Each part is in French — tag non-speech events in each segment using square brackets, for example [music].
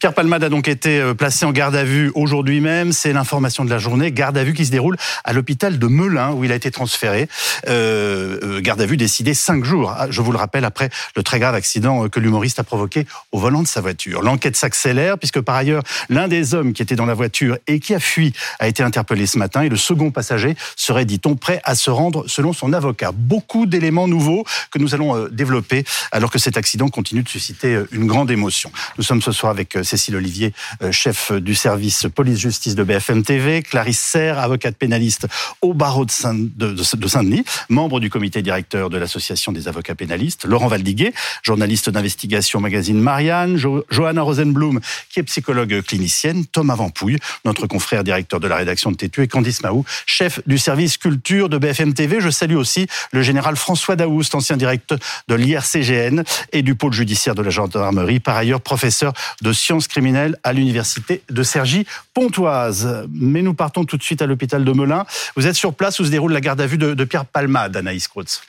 Pierre Palmade a donc été euh, placé en garde à vue aujourd'hui même. C'est l'information de la journée. Garde à vue qui se déroule à l'hôpital de Melun où il a été transféré. Euh, euh garde à vue décidé cinq jours, ah, je vous le rappelle, après le très grave accident que l'humoriste a provoqué au volant de sa voiture. L'enquête s'accélère puisque par ailleurs, l'un des hommes qui était dans la voiture et qui a fui a été interpellé ce matin et le second passager serait, dit-on, prêt à se rendre selon son avocat. Beaucoup d'éléments nouveaux que nous allons développer alors que cet accident continue de susciter une grande émotion. Nous sommes ce soir avec Cécile Olivier, euh, chef du service police-justice de BFM TV, Clarisse Serre, avocate pénaliste au barreau de Saint-Denis, membre du comité directeur de l'association des avocats pénalistes, Laurent Valdiguet, journaliste d'investigation magazine Marianne, Johanna Rosenblum, qui est psychologue clinicienne, Thomas Vampouille, notre confrère directeur de la rédaction de Tétu, et Candice Mahou, chef du service culture de BFM TV. Je salue aussi le général François Daoust, ancien directeur de l'IRCGN et du pôle judiciaire de la gendarmerie, par ailleurs professeur de sciences criminelle à l'université de Cergy-Pontoise. Mais nous partons tout de suite à l'hôpital de Melun. Vous êtes sur place où se déroule la garde à vue de, Pierre Palmade, Anaïs Krotz.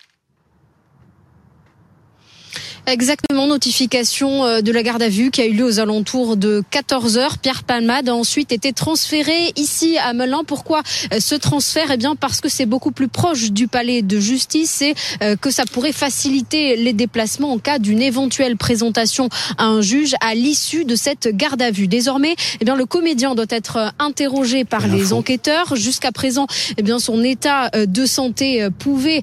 Exactement, notification euh, de la garde à vue qui a eu lieu aux alentours de 14 heures. Pierre Palmade a ensuite été transféré ici à Melun. Pourquoi euh, ce transfert? Eh bien parce que c'est beaucoup plus proche du palais de justice et euh, que ça pourrait faciliter les déplacements en cas d'une éventuelle présentation à un juge à l'issue de cette garde à vue. Désormais, eh bien le comédien doit être interrogé par les enquêteurs. Jusqu'à présent, eh bien son état de santé pouvait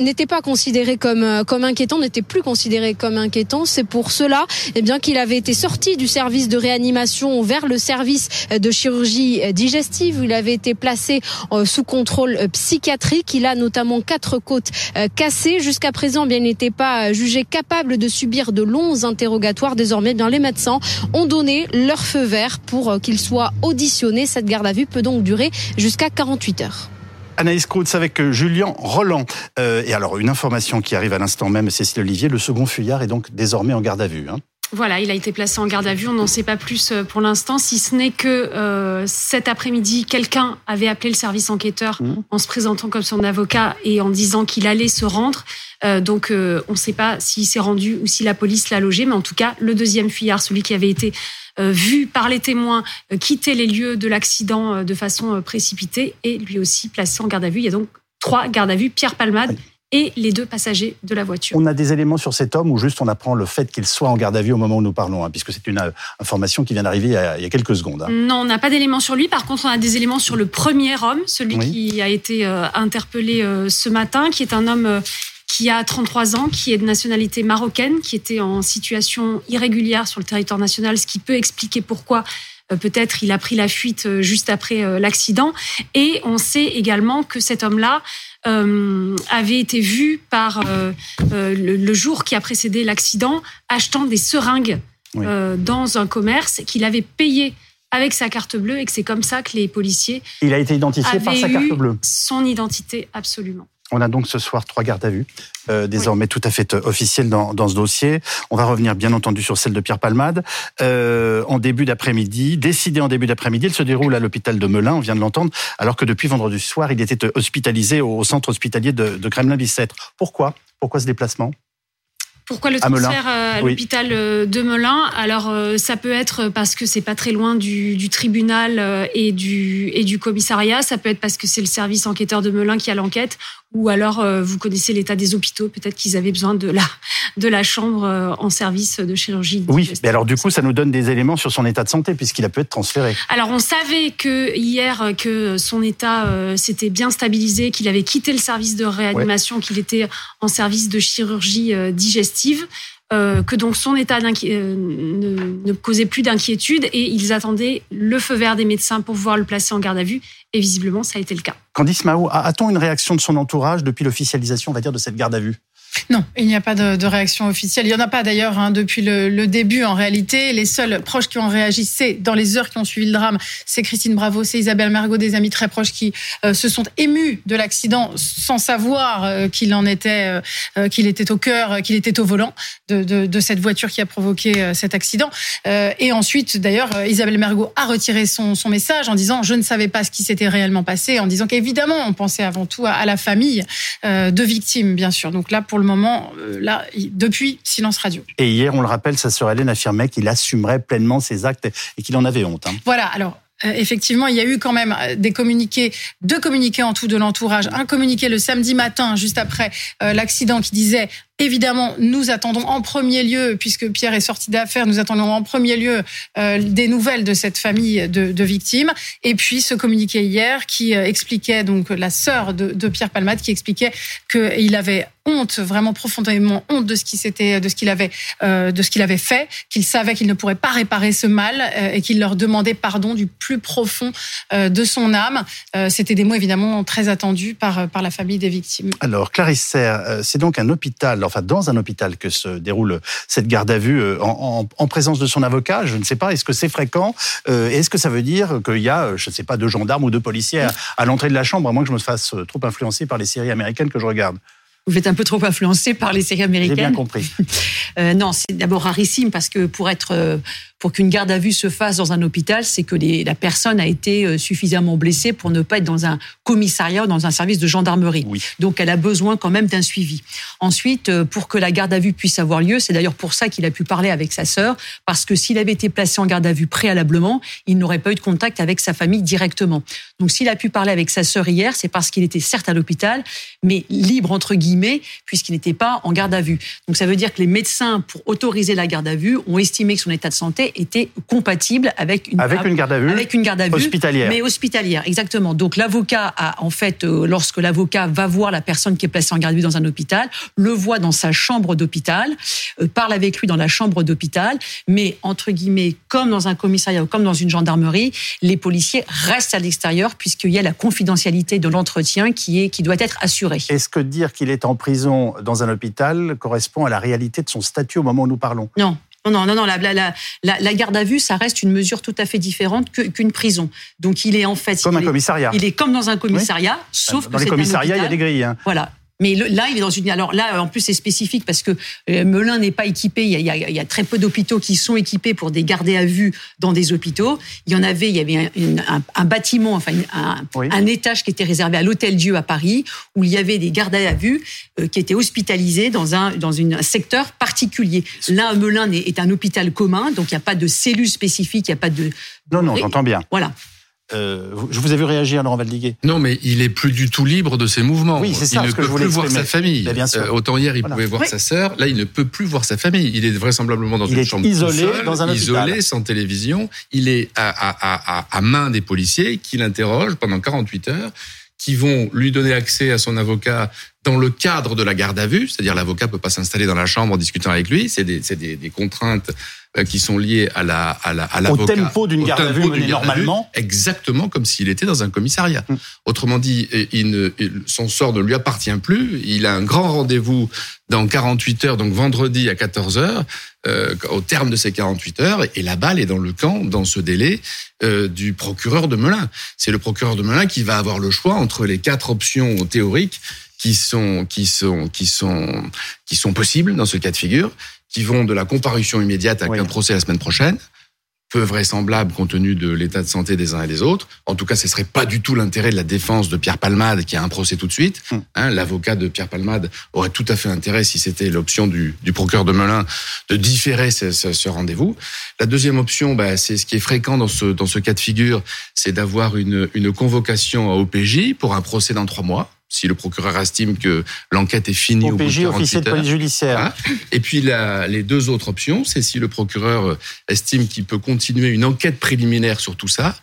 n'était pas considéré comme comme inquiétant, n'était plus considéré comme inquiétant. C'est pour cela eh bien, qu'il avait été sorti du service de réanimation vers le service de chirurgie digestive il avait été placé euh, sous contrôle euh, psychiatrique. Il a notamment quatre côtes euh, cassées. Jusqu'à présent, bien, il n'était pas jugé capable de subir de longs interrogatoires. Désormais, bien, les médecins ont donné leur feu vert pour qu'il soit auditionné. Cette garde à vue peut donc durer jusqu'à 48 heures. Anaïs Kroutz avec euh, Julien Roland. Euh, et alors, une information qui arrive à l'instant même, Cécile Olivier, le second fuyard est donc désormais en garde à vue. Hein. Voilà, il a été placé en garde à vue. On n'en sait pas plus euh, pour l'instant, si ce n'est que cet après-midi, quelqu'un avait appelé le service enquêteur mmh. en se présentant comme son avocat et en disant qu'il allait se rendre. donc, on ne sait pas s'il s'est rendu ou si la police l'a logé, mais en tout cas, le deuxième fuyard, celui qui avait été vu par les témoins euh, quitter les lieux de l'accident euh, de façon précipitée et lui aussi placé en garde à vue. Il y a donc trois gardes à vue, Pierre Palmade et les deux passagers de la voiture. On a des éléments sur cet homme ou juste on apprend le fait qu'il soit en garde à vue au moment où nous parlons, hein, puisque c'est une information qui vient d'arriver il, y a quelques secondes. Hein. Non, on n'a pas d'éléments sur lui. Par contre, on a des éléments sur le premier homme, celui qui a été interpellé ce matin, qui est un homme qui a 33 ans, qui est de nationalité marocaine, qui était en situation irrégulière sur le territoire national, ce qui peut expliquer pourquoi euh, peut-être il a pris la fuite euh, juste après euh, l'accident. Et on sait également que cet homme-là avait été vu par le, jour qui a précédé l'accident achetant des seringues dans un commerce qu'il avait payé avec sa carte bleue et que c'est comme ça que les policiers. Il a été identifié par sa carte bleue. Son identité, absolument. On a donc ce soir trois gardes à vue, euh, désormais tout à fait euh, officielles dans, dans, ce dossier. On va revenir bien entendu sur celle de Pierre Palmade. Euh, en début d'après-midi, décidé en début d'après-midi, elle se déroule à l'hôpital de Melun, on vient de l'entendre, alors que depuis vendredi soir, il était hospitalisé au centre hospitalier de, de Kremlin-Bicêtre. Pourquoi? Pourquoi ce déplacement? Pourquoi le transfert à, l'hôpital de Melun? Alors ça peut être parce que c'est pas très loin du, du, tribunal et du et du commissariat. Ça peut être parce que c'est le service enquêteur de Melun qui a l'enquête ou alors euh, vous connaissez l'état des hôpitaux, peut-être qu'ils avaient besoin de la de la chambre euh, en service de chirurgie. Oui, mais alors du coup, ça nous donne des éléments sur son état de santé puisqu'il a pu être transféré. Alors on savait que hier que son état euh, s'était bien stabilisé, qu'il avait quitté le service de réanimation, qu'il était en service de chirurgie digestive. que donc son état ne, ne, causait plus d'inquiétude et ils attendaient le feu vert des médecins pour pouvoir le placer en garde à vue. Et visiblement, ça a été le cas. Candice Mao, a-t-on une réaction de son entourage depuis l'officialisation, on de cette garde à vue? Non, il n'y a pas de, réaction officielle. Il n'y en a pas d'ailleurs hein, depuis le, début en réalité. Les seuls proches qui ont réagi, c'est dans les heures qui ont suivi le drame, c'est Christine Bravo, c'est Isabelle Mergot, des amis très proches qui euh, se sont émus de l'accident sans savoir euh, qu'il en était, euh, qu'il était au cœur, qu'il était au volant de, cette voiture qui a provoqué cet accident. et ensuite, d'ailleurs, Isabelle Mergot a retiré son, message en disant je ne savais pas ce qui s'était réellement passé, en disant qu'évidemment on pensait avant tout à, à la famille de victimes, bien sûr. Donc là, pour le moment, là, depuis, silence radio. Et hier, on le rappelle, sa sœur Hélène affirmait qu'il assumerait pleinement ses actes et qu'il en avait honte. Hein. Voilà, alors euh, effectivement, il y a eu quand même euh, des communiqués, deux communiqués en tout de l'entourage. Un communiqué le samedi matin, juste après euh, l'accident, qui disait Évidemment, nous attendons en premier lieu, puisque Pierre est sorti d'affaires, nous attendons en premier lieu des nouvelles de cette famille de, victimes. Et puis ce communiqué hier qui expliquait donc la sœur de, Pierre Palmade qui expliquait qu'il avait honte, vraiment profondément honte de ce qui s'était, de ce qu'il avait, euh, de ce qu'il avait fait, qu'il savait qu'il ne pourrait pas réparer ce mal euh, et qu'il leur demandait pardon du plus profond euh, de son âme. C'était des mots évidemment très attendus par par la famille des victimes. Alors Clarisse Serre, c'est donc un hôpital, enfin dans un hôpital que se déroule cette garde à vue en, en, présence de son avocat. Je ne sais pas, est-ce que c'est fréquent Est-ce que ça veut dire qu'il y a, je ne sais pas, deux gendarmes ou deux policiers à, à l'entrée de la chambre, à moins que je me fasse trop influencer par les séries américaines que je regarde? Vous êtes un peu trop influencé par les séries américaines. J'ai bien compris. [laughs] Euh, non, c'est d'abord rarissime parce que pour être euh, pour qu'une garde à vue se fasse dans un hôpital, c'est que les, la personne a été euh, suffisamment blessée pour ne pas être dans un commissariat ou dans un service de gendarmerie. Donc elle a besoin quand même d'un suivi. Ensuite, pour que la garde à vue puisse avoir lieu, c'est d'ailleurs pour ça qu'il a pu parler avec sa sœur, parce que s'il avait été placé en garde à vue préalablement, il n'aurait pas eu de contact avec sa famille directement. Donc s'il a pu parler avec sa sœur hier, c'est parce qu'il était certes à l'hôpital, mais libre entre guillemets, puisqu'il n'était pas en garde à vue. Donc ça veut dire que les médecins, pour autoriser la garde à vue, ont estimé que son état de santé était compatible avec une, avec une garde à vue, avec une garde à vue hospitalière. Mais hospitalière, exactement. Donc l'avocat a en fait, euh, lorsque l'avocat va voir la personne qui est placée en garde à vue dans un hôpital, le voit dans sa chambre d'hôpital, euh, parle avec lui dans la chambre d'hôpital, mais entre guillemets, comme dans un commissariat ou comme dans une gendarmerie, les policiers restent à l'extérieur puisqu'il y a la confidentialité de l'entretien qui est qui doit être assurée. Est-ce que dire qu'il est en prison dans un hôpital correspond à la réalité de son statut au moment où nous parlons Non. Non, non, non, la, la, la, garde à vue, ça reste une mesure tout à fait différente qu'une prison. Donc il est en fait... Comme un commissariat. Il est comme dans un commissariat, sauf dans que... Dans les commissariats, il y a des grilles. Hein. Voilà. Mais là, il est dans une. Alors là, en plus, c'est spécifique parce que euh, Melun n'est pas équipé. Il y, a, il y, a, très peu d'hôpitaux qui sont équipés pour des gardés à vue dans des hôpitaux. Il y en avait. Il y avait un, un, bâtiment, enfin un, un, étage qui était réservé à l'Hôtel Dieu à Paris, où il y avait des gardés à vue euh, qui étaient hospitalisés dans un dans un secteur particulier. Là, Melun est, est un hôpital commun, donc il n'y a pas de cellule spécifique, il n'y a pas de. Non, non, j'entends bien. Voilà. Euh, je vous ai vu réagir, Laurent Valdiguet. Non, mais il est plus du tout libre de ses mouvements. Oui, c'est ça. Il ne peut plus voir sa famille. bien sûr. Euh, autant hier, il pouvait voir sa sœur. Là, il ne peut plus voir sa famille. Il est vraisemblablement dans une chambre isolé, dans un isolé, sans télévision. Il est à, à, à, à main des policiers qui l'interrogent pendant 48 heures qui vont lui donner accès à son avocat dans le cadre de la garde à vue, c'est-à-dire l'avocat peut pas s'installer dans la chambre en discutant avec lui, c'est des, des, des, contraintes euh, qui sont liées à la à la à l'avocat. Au tempo d'une garde à vue normalement. exactement comme s'il était dans un commissariat. Hum. Autrement dit, il ne, son sort ne lui appartient plus. Il a un grand rendez-vous dans 48 heures, donc vendredi à 14 heures, euh, au terme de ces 48 heures, et la balle est dans le camp, dans ce délai, euh, du procureur de Melun. C'est le procureur de Melun qui va avoir le choix entre les quatre options théoriques qui sont qui sont qui sont qui sont possibles dans ce cas de figure, qui vont de la comparution immédiate à un procès la semaine prochaine, peu vraisemblable compte tenu de l'état de santé des uns et des autres. En tout cas, ce serait pas du tout l'intérêt de la défense de Pierre Palmade qui a un procès tout de suite. Hmm. Hein, L'avocat de Pierre Palmade aurait tout à fait intérêt, si c'était l'option du, du, procureur de Melun, de différer ce, ce, ce rendez-vous. La deuxième option, bah, c'est ce qui est fréquent dans ce, dans ce cas de figure, c'est d'avoir une, une convocation à OPJ pour un procès dans trois mois si le procureur estime que l'enquête est finie au bout de officier de police judiciaire. Hein. Et puis la, les deux autres options, c'est si le procureur estime qu'il peut continuer une enquête préliminaire sur tout ça,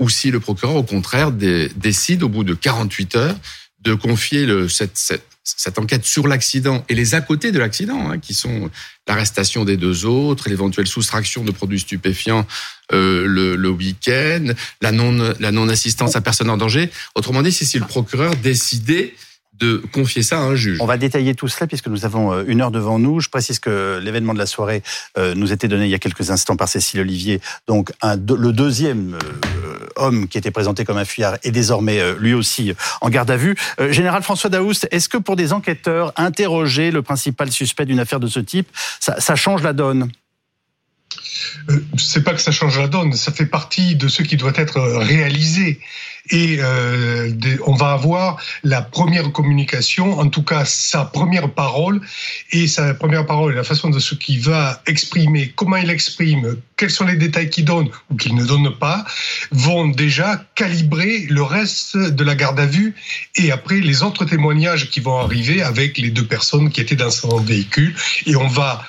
ou si le procureur, au contraire, décide au bout de 48 heures de confier le, cette, enquête sur l'accident et les à côté de l'accident, hein, qui sont l'arrestation des deux autres, l'éventuelle soustraction de produits stupéfiants euh, le, le week-end, la non la non assistance à personne en danger. Autrement dit, c'est si le procureur décidait de confier ça à un juge. On va détailler tout cela puisque nous avons euh, une heure devant nous. Je précise que l'événement de la soirée euh, nous était donné il y a quelques instants par Cécile Olivier. Donc le deuxième euh, homme qui était présenté comme un fuyard est désormais lui aussi en garde à vue. Général François Daoust, est-ce que pour des enquêteurs, interroger le principal suspect d'une affaire de ce type, ça, change la donne? C'est pas que ça change la donne, ça fait partie de ce qui doit être réalisé. Et euh, on va avoir la première communication, en tout cas sa première parole, et sa première parole et la façon de ce qu'il va exprimer, comment il exprime, quels sont les détails qu'il donne ou qu'il ne donne pas, vont déjà calibrer le reste de la garde à vue et après les autres témoignages qui vont arriver avec les deux personnes qui étaient dans son véhicule. Et on va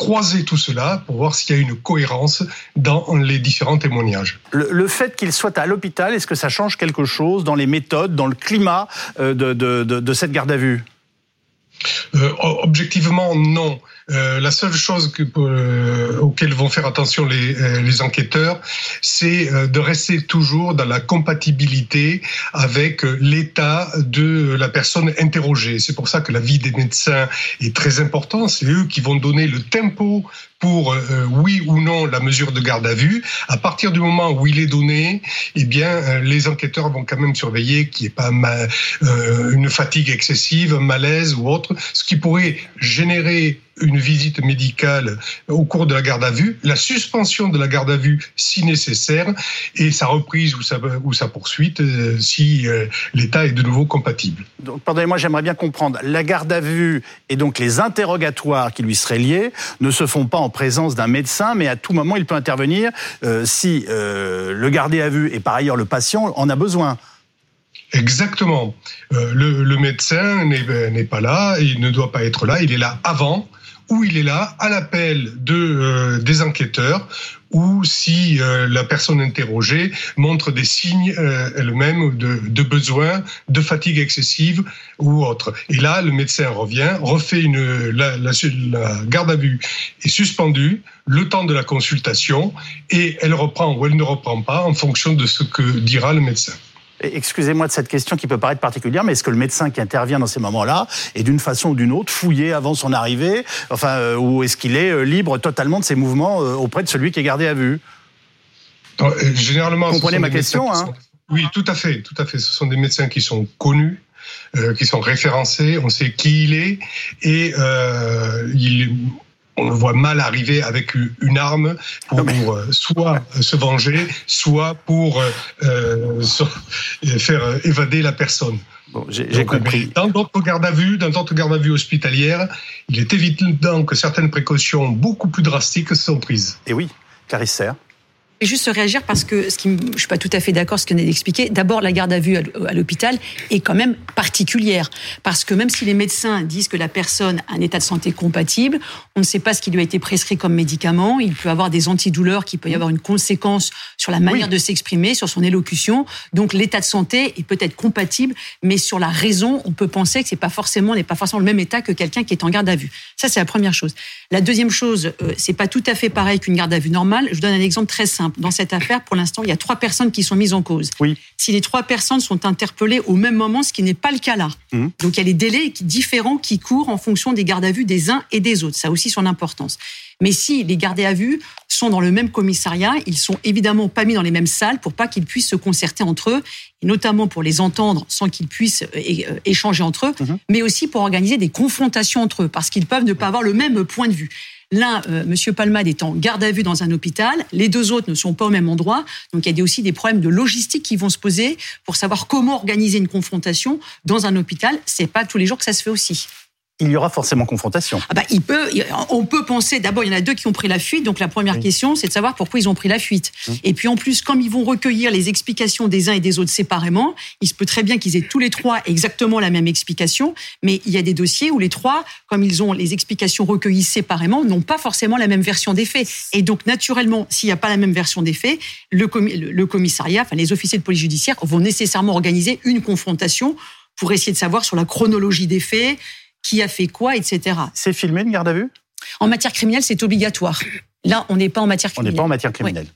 croiser tout cela pour voir s'il y a une cohérence dans les différents témoignages. Le, fait qu'il soit à l'hôpital, est-ce que ça change quelque chose dans les méthodes, dans le climat euh, de, de cette garde à vue? Euh, objectivement, non. Euh, la seule chose que, euh, auquel vont faire attention les, euh, enquêteurs, c'est de rester toujours dans la compatibilité avec l'état de la personne interrogée. C'est pour ça que la vie des médecins est très importante. C'est eux qui vont donner le tempo pour oui ou non la mesure de garde à vue. À partir du moment où il est donné, eh bien, les enquêteurs vont quand même surveiller qu'il n'y ait pas une fatigue excessive, un malaise ou autre, ce qui pourrait générer une visite médicale au cours de la garde à vue, la suspension de la garde à vue si nécessaire et sa reprise ou sa, ou sa poursuite euh, si euh, l'état est de nouveau compatible. Donc, pardonnez-moi, j'aimerais bien comprendre. La garde à vue et donc les interrogatoires qui lui seraient liés ne se font pas en présence d'un médecin, mais à tout moment il peut intervenir euh, si le gardé à vue et par ailleurs le patient en a besoin. Exactement. le, le, médecin n'est pas là, il ne doit pas être là, il est là avant où il est là à l'appel de euh, des enquêteurs ou si euh, la personne interrogée montre des signes euh, elle-même de, de, besoin, de fatigue excessive ou autre. Et là, le médecin revient, refait une la, la, la garde à vue est suspendue le temps de la consultation et elle reprend ou elle ne reprend pas en fonction de ce que dira le médecin. Excusez-moi de cette question qui peut paraître particulière, mais est-ce que le médecin qui intervient dans ces moments-là est d'une façon ou d'une autre fouillé avant son arrivée, enfin, euh, ou est-ce qu'il est euh, libre totalement de ses mouvements euh, auprès de celui qui est gardé à vue? Généralement, vous comprenez ma question hein? Oui, tout à fait, tout à fait. Ce sont des médecins qui sont connus. qui sont référencés, on sait qui il est et il, on le voit mal arriver avec une arme pour euh, soit se venger, soit pour euh, euh, faire évader la personne. j'ai compris. Dans d'autres gardes à vue, dans d'autres gardes à vue hospitalières, il est évident que certaines précautions beaucoup plus drastiques sont prises. Et oui, Clarisse et juste réagir parce que ce qui, je suis pas tout à fait d'accord ce que vous d'expliquer. D'abord, la garde à vue à l'hôpital est quand même particulière parce que même si les médecins disent que la personne a un état de santé compatible, on ne sait pas ce qui lui a été prescrit comme médicament. Il peut avoir des antidouleurs qui peut y avoir une conséquence sur la manière de s'exprimer, sur son élocution. Donc l'état de santé est peut-être compatible, mais sur la raison, on peut penser que c'est pas forcément n'est pas forcément le même état que quelqu'un qui est en garde à vue. Ça c'est la première chose. La deuxième chose, euh, c'est pas tout à fait pareil qu'une garde à vue normale. Je donne un exemple très simple dans cette affaire, pour l'instant, il y a trois personnes qui sont mises en cause. Oui. Si les trois personnes sont interpellées au même moment, ce qui n'est pas le cas là. Mmh. Donc il y a les délais différents qui courent en fonction des gardes à vue des uns et des autres. Ça a aussi son importance. Mais si les gardés à vue sont dans le même commissariat, ils sont évidemment pas mis dans les mêmes salles pour pas qu'ils puissent se concerter entre eux, et notamment pour les entendre sans qu'ils puissent euh, euh, échanger entre eux, mmh. mais aussi pour organiser des confrontations entre eux, parce qu'ils peuvent ne pas avoir le même point de vue. L'un, euh, Monsieur Palmade, est en garde à vue dans un hôpital. Les deux autres ne sont pas au même endroit. Donc il y a aussi des problèmes de logistique qui vont se poser pour savoir comment organiser une confrontation dans un hôpital. C'est pas tous les jours que ça se fait aussi il y aura forcément confrontation. Ah bah, il peut, on peut penser, d'abord, il y en a deux qui ont pris la fuite, donc la première question, c'est de savoir pourquoi ils ont pris la fuite. Et puis en plus, comme ils vont recueillir les explications des uns et des autres séparément, il se peut très bien qu'ils aient tous les trois exactement la même explication, mais il y a des dossiers où les trois, comme ils ont les explications recueillies séparément, n'ont pas forcément la même version des faits. Et donc, naturellement, s'il n'y a pas la même version des faits, le commissariat, enfin les officiers de police judiciaire vont nécessairement organiser une confrontation pour essayer de savoir sur la chronologie des faits, qui a fait quoi, etc. C'est filmé une garde à vue? En matière criminelle, c'est obligatoire. Là, on n'est pas en matière criminelle. On n'est pas en matière criminelle.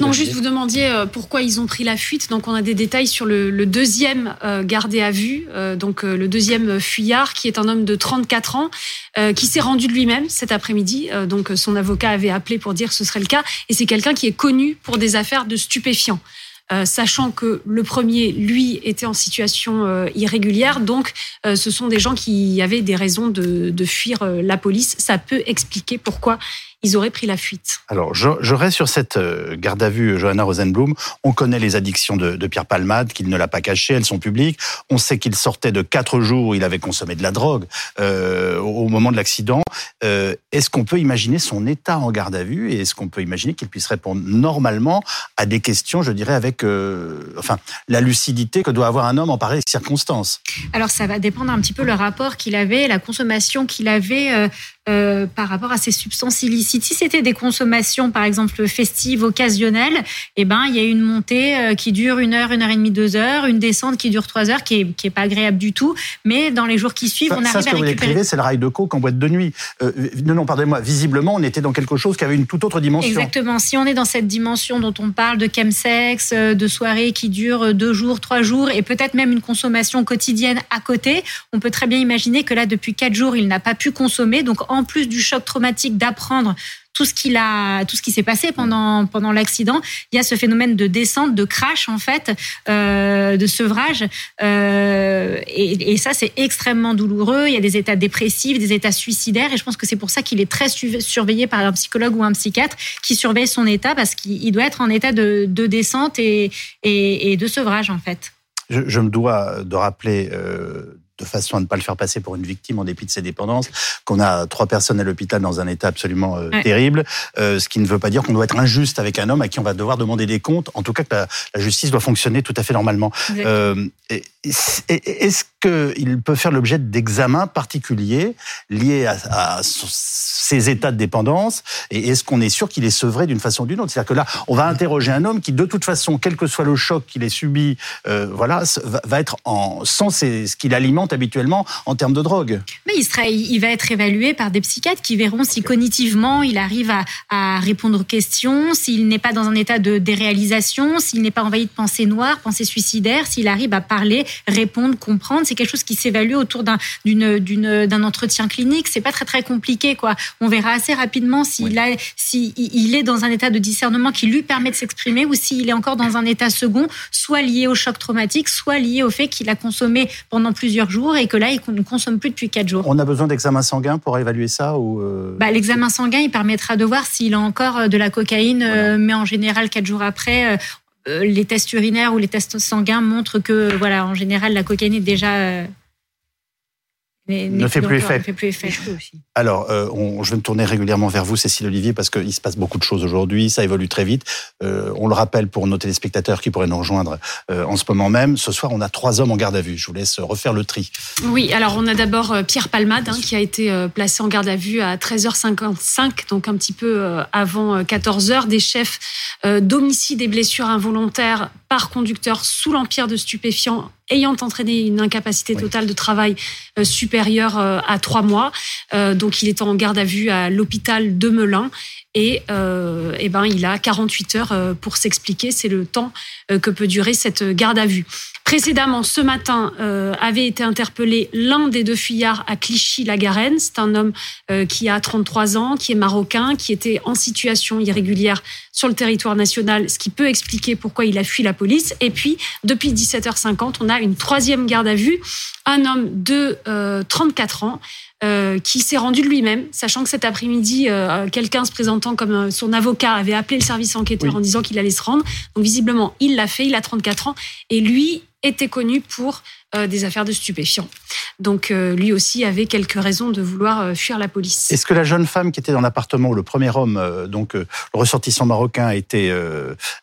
Non, juste vous demandiez euh, pourquoi ils ont pris la fuite. Donc on a des détails sur le, deuxième euh, gardé à vue, euh, donc le deuxième fuyard, qui est un homme de 34 ans, qui s'est rendu de lui-même cet après-midi. donc son avocat avait appelé pour dire que ce serait le cas. Et c'est quelqu'un qui est connu pour des affaires de stupéfiants. Euh, sachant que le premier, lui, était en situation euh, irrégulière. Donc, euh, ce sont des gens qui avaient des raisons de, de fuir la police. Ça peut expliquer pourquoi ils auraient pris la fuite. Alors, je, je reste sur cette euh, garde à vue, Johanna Rosenblum. On connaît les addictions de, de Pierre Palmade, qu'il ne l'a pas caché, elles sont publiques. On sait qu'il sortait de quatre jours où il avait consommé de la drogue euh, au moment de l'accident. Euh, est-ce qu'on peut imaginer son état en garde à vue et est-ce qu'on peut imaginer qu'il puisse répondre normalement à des questions, je dirais, avec euh, enfin la lucidité que doit avoir un homme en pareille circonstances Alors, ça va dépendre un petit peu le rapport qu'il avait, la consommation qu'il avait. Euh, euh, par rapport à ces substances illicites. Si c'était des consommations, par exemple, festives, occasionnelles, eh ben, il y a une montée euh, qui dure une heure, une heure et demie, deux heures, une descente qui dure trois heures, qui est, qui est pas agréable du tout. Mais dans les jours qui suivent, ça, on arrive ça, ce à que vous récupérer. décrivez, c'est le rail de coke en boîte de nuit. Euh, non, non, pardonnez-moi. Visiblement, on était dans quelque chose qui avait une toute autre dimension. Exactement. Si on est dans cette dimension dont on parle de chemsex, euh, de soirées qui durent deux jours, trois jours, et peut-être même une consommation quotidienne à côté, on peut très bien imaginer que là, depuis quatre jours, il n'a pas pu consommer. Donc, en plus du choc traumatique d'apprendre tout ce qu'il a, tout ce qui s'est passé pendant pendant l'accident, il y a ce phénomène de descente, de crash en fait, euh, de sevrage, euh, et, et, ça c'est extrêmement douloureux. Il y a des états dépressifs, des états suicidaires, et je pense que c'est pour ça qu'il est très su surveillé par un psychologue ou un psychiatre qui surveille son état parce qu'il doit être en état de, de descente et, et, et, de sevrage en fait. Je, je me dois de rappeler. Euh de façon à ne pas le faire passer pour une victime en dépit de ses dépendances, qu'on a trois personnes à l'hôpital dans un état absolument euh, ouais. terrible, euh, ce qui ne veut pas dire qu'on doit être injuste avec un homme à qui on va devoir demander des comptes, en tout cas que la, la justice doit fonctionner tout à fait normalement. Euh, Est-ce qu'il peut faire l'objet d'examens particuliers liés à, ses états de dépendance Et est-ce qu'on est sûr qu'il est sevré d'une façon ou d'une autre? C'est-à-dire que là, on va interroger un homme qui, de toute façon, quel que soit le choc qu'il ait subi, euh, voilà, va, être sans ce qu'il alimente habituellement en termes de drogue. Mais il, sera, il va être évalué par des psychiatres qui verront si cognitivement il arrive à répondre aux questions, s'il n'est pas dans un état de déréalisation, s'il n'est pas envahi de pensées noires, pensées suicidaires, s'il arrive à parler, répondre, comprendre. C'est quelque chose qui s'évalue autour d'un d'un entretien clinique. C'est pas très très compliqué quoi. On verra assez rapidement s'il oui. a si il est dans un état de discernement qui lui permet de s'exprimer ou s'il est encore dans un état second, soit lié au choc traumatique, soit lié au fait qu'il a consommé pendant plusieurs jours et que là, il ne consomme plus depuis quatre jours. On a besoin d'examens sanguins pour évaluer ça ou euh... bah, L'examen sanguin, il permettra de voir s'il a encore de la cocaïne, voilà. euh, mais en général, quatre jours après, euh, les tests urinaires ou les tests sanguins montrent que, voilà, en général, la cocaïne est déjà euh, ne fait plus effet. fait plus effet. Alors, euh, on, je vais me tourner régulièrement vers vous, Cécile Olivier, parce qu'il se passe beaucoup de choses aujourd'hui, ça évolue très vite. Euh, on le rappelle pour nos téléspectateurs qui pourraient nous rejoindre euh, en ce moment même. Ce soir, on a trois hommes en garde à vue. Je vous laisse refaire le tri. Oui, alors on a d'abord Pierre Palmade, hein, qui a été placé en garde à vue à 13h55, donc un petit peu avant 14h, des chefs d'homicide et blessures involontaires par conducteur sous l'empire de stupéfiants ayant entraîné une incapacité totale de travail euh, supérieure euh, à trois mois. Euh, donc, il est en garde à vue à l'hôpital de Melun. Et, euh, et ben, il a 48 heures pour s'expliquer. C'est le temps que peut durer cette garde à vue. Précédemment, ce matin, euh, avait été interpellé l'un des deux fuyards à Clichy-la-Garenne. C'est un homme euh, qui a 33 ans, qui est marocain, qui était en situation irrégulière sur le territoire national, ce qui peut expliquer pourquoi il a fui la police. Et puis, depuis 17h50, on a une troisième garde à vue. Un homme de euh, 34 ans euh, qui s'est rendu de lui-même, sachant que cet après-midi, euh, quelqu'un se présentant comme euh, son avocat avait appelé le service enquêteur oui. en disant qu'il allait se rendre. Donc visiblement, il l'a fait, il a 34 ans, et lui était connu pour euh, des affaires de stupéfiants. Donc euh, lui aussi avait quelques raisons de vouloir euh, fuir la police. Est-ce que la jeune femme qui était dans l'appartement où le premier homme, donc le ressortissant marocain, a été,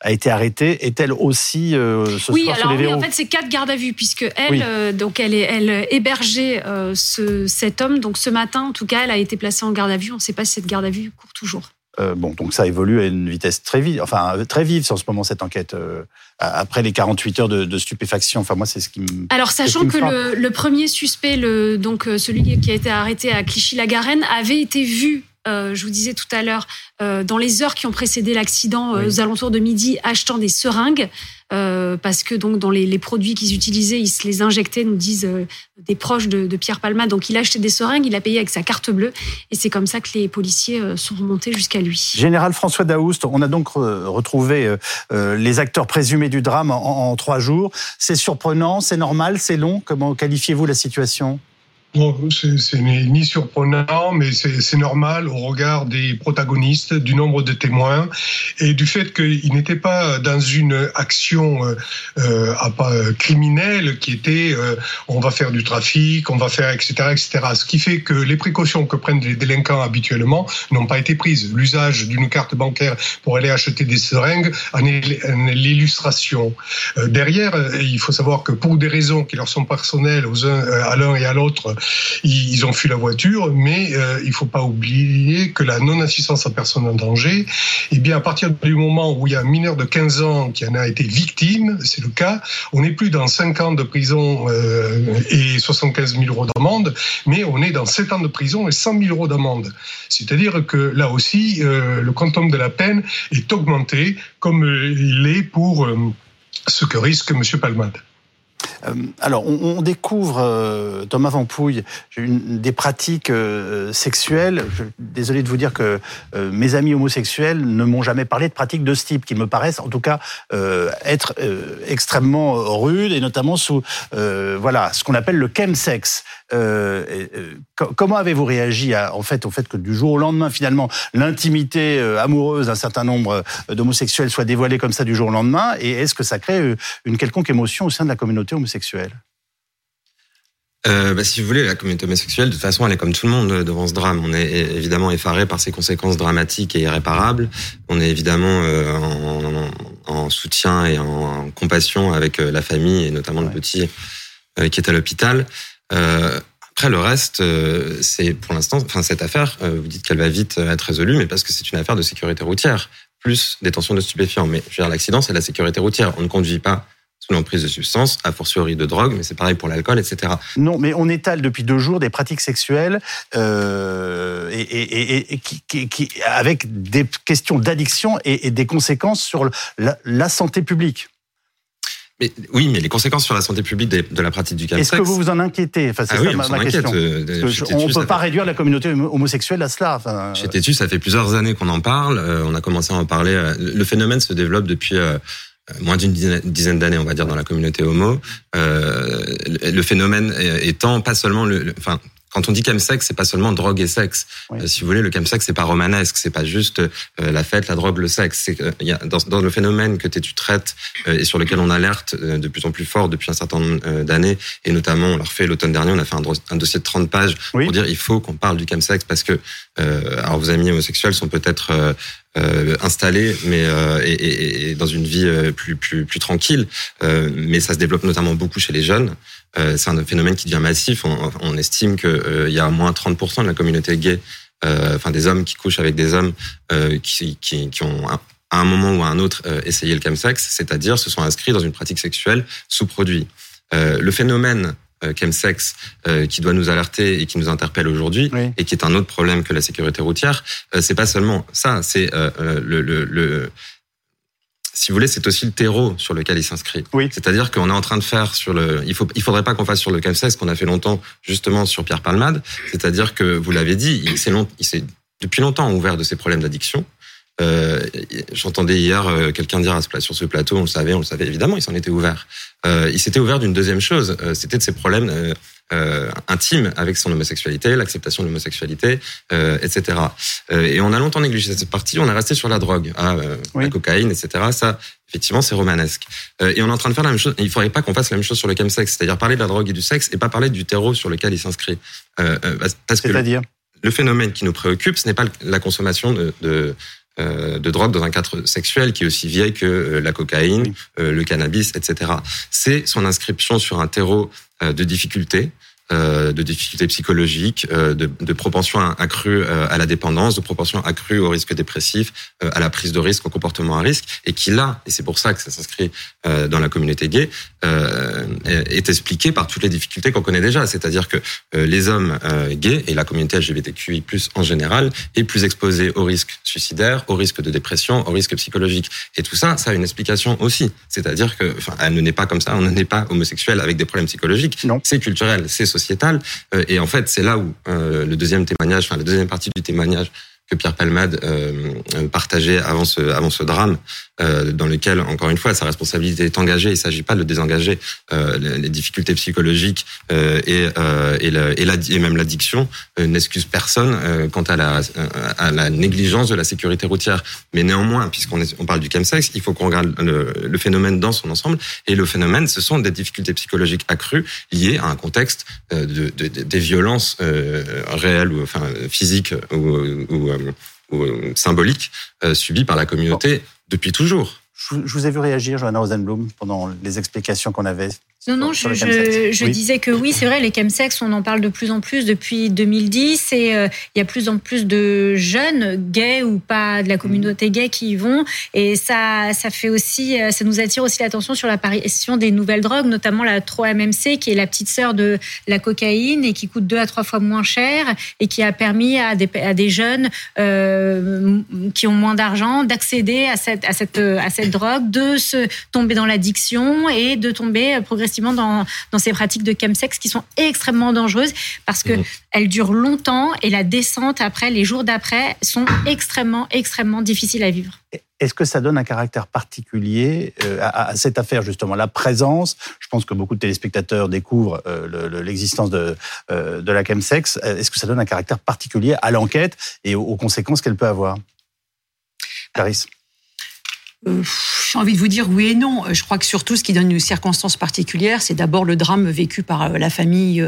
a été arrêté, est-elle aussi ce oui, soir alors, sous les oui, verrous en fait c'est quatre gardes à vue puisque elle, oui. donc elle, est, elle hébergeait ce, cet homme. Donc ce matin, en tout cas, elle a été placée en garde à vue. On ne sait pas si cette garde à vue court toujours. Euh, bon, donc ça évolue à une vitesse très vive, enfin très vive en ce moment cette enquête. Euh, après les 48 heures de, de stupéfaction, enfin moi c'est ce qui me. Alors sachant que le, le, premier suspect, le, donc euh, celui qui a été arrêté à Clichy-la-Garenne, avait été vu. Euh, je vous disais tout à l'heure, euh, dans les heures qui ont précédé l'accident, oui. aux alentours de midi, achetant des seringues, parce que donc dans les, produits qu'ils utilisaient, ils se les injectaient, nous disent des proches de, Pierre Palma. Donc il a acheté des seringues, il a payé avec sa carte bleue, et c'est comme ça que les policiers sont remontés jusqu'à lui. Général François Daoust, on a donc retrouvé euh, les acteurs présumés du drame en, en trois jours. C'est surprenant, c'est normal, c'est long. Comment qualifiez-vous la situation? Bon, c'est ni surprenant, mais c'est normal au regard des protagonistes, du nombre de témoins et du fait qu'ils n'étaient pas dans une action euh, euh euh, criminelle qui était euh, on va faire du trafic, on va faire etc etc. Ce qui fait que les précautions que prennent les délinquants habituellement n'ont pas été prises. L'usage d'une carte bancaire pour aller acheter des seringues en est l'illustration. derrière, il faut savoir que pour des raisons qui leur sont personnelles aux uns, à l'un et à l'autre, ils ont fui la voiture, mais euh, il ne faut pas oublier que la non-assistance à personne en danger, eh bien, à partir du moment où il y a un mineur de 15 ans qui en a été victime, c'est le cas, on n'est plus dans 5 ans de prison euh, et 75 000 euros d'amende, mais on est dans 7 ans de prison et 100 000 euros d'amende. C'est-à-dire que là aussi, euh, le quantum de la peine est augmenté, comme il est pour ce que risque M. Palmade. Euh, alors, on, découvre, euh, Thomas Vampouille, une, des pratiques euh, sexuelles. désolé de vous dire que mes amis homosexuels ne m'ont jamais parlé de pratiques de ce type, qui me paraissent, en tout cas, être extrêmement rudes, et notamment sous, voilà, ce qu'on appelle le chemsex. Comment avez-vous réagi à, en fait, au fait que du jour au lendemain, finalement, l'intimité amoureuse d'un certain nombre d'homosexuels soit dévoilée comme ça du jour au lendemain? Et est-ce que ça crée une quelconque émotion au sein de la communauté homosexuelle? Euh, bah, si vous voulez, la communauté homosexuelle, de toute façon, elle est comme tout le monde devant ce drame. On est évidemment effaré par ses conséquences dramatiques et irréparables. On est évidemment euh, en, soutien et en, compassion avec euh, la famille et notamment le petit qui est à l'hôpital. Après, le reste, c'est pour l'instant, enfin cette affaire, vous dites qu'elle va vite être résolue, mais parce que c'est une affaire de sécurité routière, plus détention de stupéfiants. Mais je l'accident, c'est la sécurité routière. On ne conduit pas sous l'emprise de substances, a fortiori de drogue, mais c'est pareil pour l'alcool, etc. Non, mais on étale depuis deux jours des pratiques sexuelles euh, avec des questions d'addiction et, des conséquences sur la, santé publique. Mais, oui, mais les conséquences sur la santé publique de, la pratique du Est-ce que vous vous en inquiétez enfin, ah oui, ma, on question. Euh, on ne peut pas réduire la communauté homosexuelle à cela. Enfin, Chez Tétu, ça fait plusieurs années qu'on en parle. Euh, on a commencé à en parler. Euh, le phénomène se développe depuis euh, moins d'une dizaine d'années, on va dire, dans la communauté homo. Le phénomène étant pas seulement le, enfin, quand on dit chemsex, c'est pas seulement drogue et sexe. Euh, si vous voulez, le chemsex c'est pas romanesque, c'est pas juste euh, la fête, la drogue, le sexe. C'est il y a dans, dans, le phénomène que tu traites euh, et sur lequel on alerte de plus en plus fort depuis un certain nombre d'années, et notamment on l'a refait l'automne dernier, on a fait un, dossier de 30 pages pour dire il faut qu'on parle du chemsex parce que alors vos amis homosexuels sont peut-être euh, installés mais et, et, et, dans une vie plus plus plus tranquille mais ça se développe notamment beaucoup chez les jeunes euh, c'est un phénomène qui devient massif. On, on estime qu'il euh, y a moins 30% de la communauté gay, euh, enfin des hommes qui couchent avec des hommes qui, qui, qui, ont à un moment ou à un autre essayé le chemsex, c'est-à-dire se sont inscrits dans une pratique sexuelle sous produit. le phénomène chemsex qui doit nous alerter et qui nous interpelle aujourd'hui et qui est un autre problème que la sécurité routière, c'est pas seulement ça, c'est le, le, le si vous voulez, c'est aussi le terreau sur lequel il s'inscrit. Oui. C'est-à-dire qu'on est en train de faire sur le. Il faut, il faudrait pas qu'on fasse sur le ce qu'on a fait longtemps justement sur Pierre Palmade. C'est-à-dire que vous l'avez dit, il s'est long... il s'est depuis longtemps ouvert de ses problèmes d'addiction. Euh, J'entendais hier euh, quelqu'un dire à ce, sur ce plateau, on le savait, on le savait évidemment, il s'en était ouvert. Euh, il s'était ouvert d'une deuxième chose, c'était de ses problèmes euh, euh, intime avec son homosexualité, l'acceptation de l'homosexualité, etc. Et on a longtemps négligé cette partie. On est resté sur la drogue, hein, la cocaïne, etc. Ça, effectivement, c'est romanesque. et on est en train de faire la même chose. Il faudrait pas qu'on fasse la même chose sur le chemsex, c'est-à-dire parler de la drogue et du sexe et pas parler du terreau sur lequel il s'inscrit. parce que le, le, phénomène qui nous préoccupe, ce n'est pas la consommation de, de de drogue dans un cadre sexuel qui est aussi vieil que la cocaïne, le cannabis, etc. C'est son inscription sur un terreau de difficultés, euh, de difficultés psychologiques, euh, de, de propension accrue euh, à la dépendance, de propension accrue au risque dépressif, à la prise de risque, au comportement à risque, et qui là, et c'est pour ça que ça s'inscrit dans la communauté gay, est expliqué par toutes les difficultés qu'on connaît déjà. C'est-à-dire que les hommes gays et la communauté LGBTQI+ en général est plus exposée au risque suicidaire, au risque de dépression, au risque psychologique. Et tout ça, ça a une explication aussi. C'est-à-dire que, enfin, elle ne naît pas comme ça, on ne naît pas homosexuel avec des problèmes psychologiques. Non. C'est culturel, c'est social Euh, et en fait, c'est là où euh, le deuxième témoignage, enfin la deuxième partie du témoignage que Pierre Palmade euh, partageait avant ce drame, euh, dans lequel, encore une fois, sa responsabilité est engagée. Il ne s'agit pas de désengager euh, les, difficultés psychologiques euh, et, euh, et, la, et, la, et, même l'addiction euh, n'excuse personne euh, quant à la, à la négligence de la sécurité routière. Mais néanmoins, puisqu'on on parle du chemsex, il faut qu'on regarde le, le, phénomène dans son ensemble. Et le phénomène, ce sont des difficultés psychologiques accrues liées à un contexte de, de, de des violences réelles ou enfin physiques ou, ou ou euh, symbolique euh, subi par la communauté depuis toujours. Je vous ai vu réagir, Johanna Rosenblum, pendant les explications qu'on avait non, non, je, je, je disais que oui, c'est vrai, les chemsex, on en parle de plus en plus depuis 2010 et euh, il y a plus en plus de jeunes, gays ou pas de la communauté gay, qui y vont. Et ça, ça fait aussi, euh, ça nous attire aussi l'attention sur l'apparition des nouvelles drogues, notamment la 3-MMC, qui est la petite sœur de la cocaïne et qui coûte deux à trois fois moins cher et qui a permis à des, à des jeunes euh, qui ont moins d'argent d'accéder à cette, à, cette, à cette drogue, de se tomber dans l'addiction et de tomber progressivement dans, dans ces pratiques de chemsex qui sont extrêmement dangereuses parce que mmh. elles durent longtemps et la descente après, les jours d'après, sont extrêmement, extrêmement difficiles à vivre. Est-ce que ça donne un caractère particulier euh, à, cette affaire, justement La présence, je pense que beaucoup de téléspectateurs découvrent euh, l'existence de, euh, de la chemsex. Est-ce que ça donne un caractère particulier à l'enquête et aux, conséquences qu'elle peut avoir? Clarisse euh, j'ai envie de vous dire oui et non. Euh, je crois que surtout, ce qui donne une circonstance particulière, c'est d'abord le drame vécu par euh, la famille.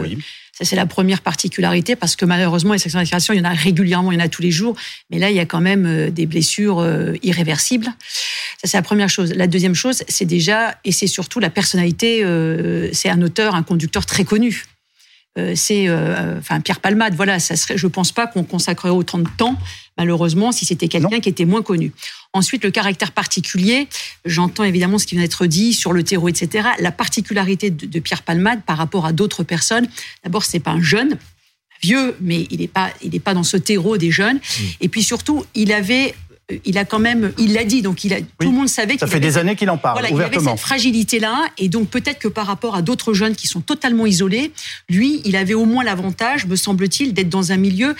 Ça, c'est la première particularité, parce que malheureusement, les sections d'incarcération, il y en a régulièrement, il y en a tous les jours. Mais là, il y a quand même des blessures irréversibles. Ça, c'est la première chose. La deuxième chose, c'est déjà, et c'est surtout la personnalité, c'est un auteur, un conducteur très connu. Euh, c'est euh, enfin Pierre Palmade. Voilà, ça serait. Je pense pas qu'on consacrerait autant de temps, malheureusement, si c'était quelqu'un qui était moins connu. Ensuite, le caractère particulier. J'entends évidemment ce qui vient d'être dit sur le terreau, etc. La particularité de, Pierre Palmade par rapport à d'autres personnes. D'abord, c'est pas un jeune vieux, mais il n'est pas, il n'est pas dans ce terreau des jeunes. Mmh. Et puis surtout, il avait euh, il a quand même, il l'a dit, donc il a, tout le monde savait. Ça fait des années qu'il en parle voilà, ouvertement. Il avait cette fragilité-là, et donc peut-être que par rapport à d'autres jeunes qui sont totalement isolés, lui, il avait au moins l'avantage, me semble-t-il, d'être dans un milieu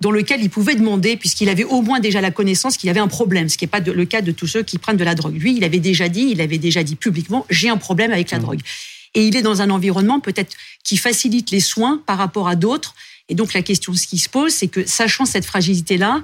dans lequel il pouvait demander, puisqu'il avait au moins déjà la connaissance qu'il avait un problème, ce qui n'est pas le cas de tous ceux qui prennent de la drogue. Lui, il avait déjà dit, il avait déjà dit publiquement, j'ai un problème avec la mmh. drogue. Et il est dans un environnement peut-être qui facilite les soins par rapport à d'autres. Et donc la question ce qui se pose, c'est que sachant cette fragilité-là,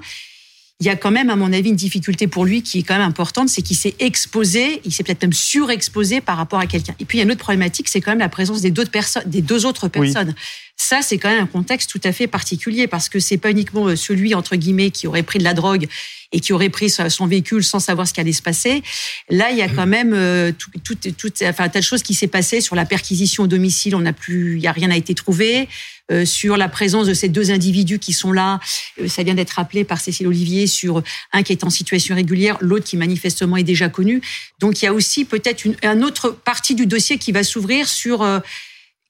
il y a quand même, à mon avis, une difficulté pour lui qui est quand même importante, c'est qu'il s'est exposé, il s'est peut-être même surexposé par rapport à quelqu'un. Et puis, il y a une autre problématique, c'est quand même la présence des deux, personnes, des deux autres personnes. Ça, c'est quand même un contexte tout à fait particulier parce que c'est pas uniquement euh, celui, entre guillemets, qui aurait pris de la drogue et qui aurait pris son véhicule sans savoir ce qui allait se passer. Là, il y a quand même euh, tout, tout, tout, enfin, un tas de choses qui s'est passé sur la perquisition au domicile. On n'a plus, il y a rien n'a été trouvé. Euh, sur la présence de ces deux individus qui sont là. Euh, ça vient d'être rappelé par Cécile Olivier sur un qui est en situation régulière, l'autre qui manifestement est déjà connu. Donc il y a aussi peut-être une, un autre partie du dossier qui va s'ouvrir sur euh,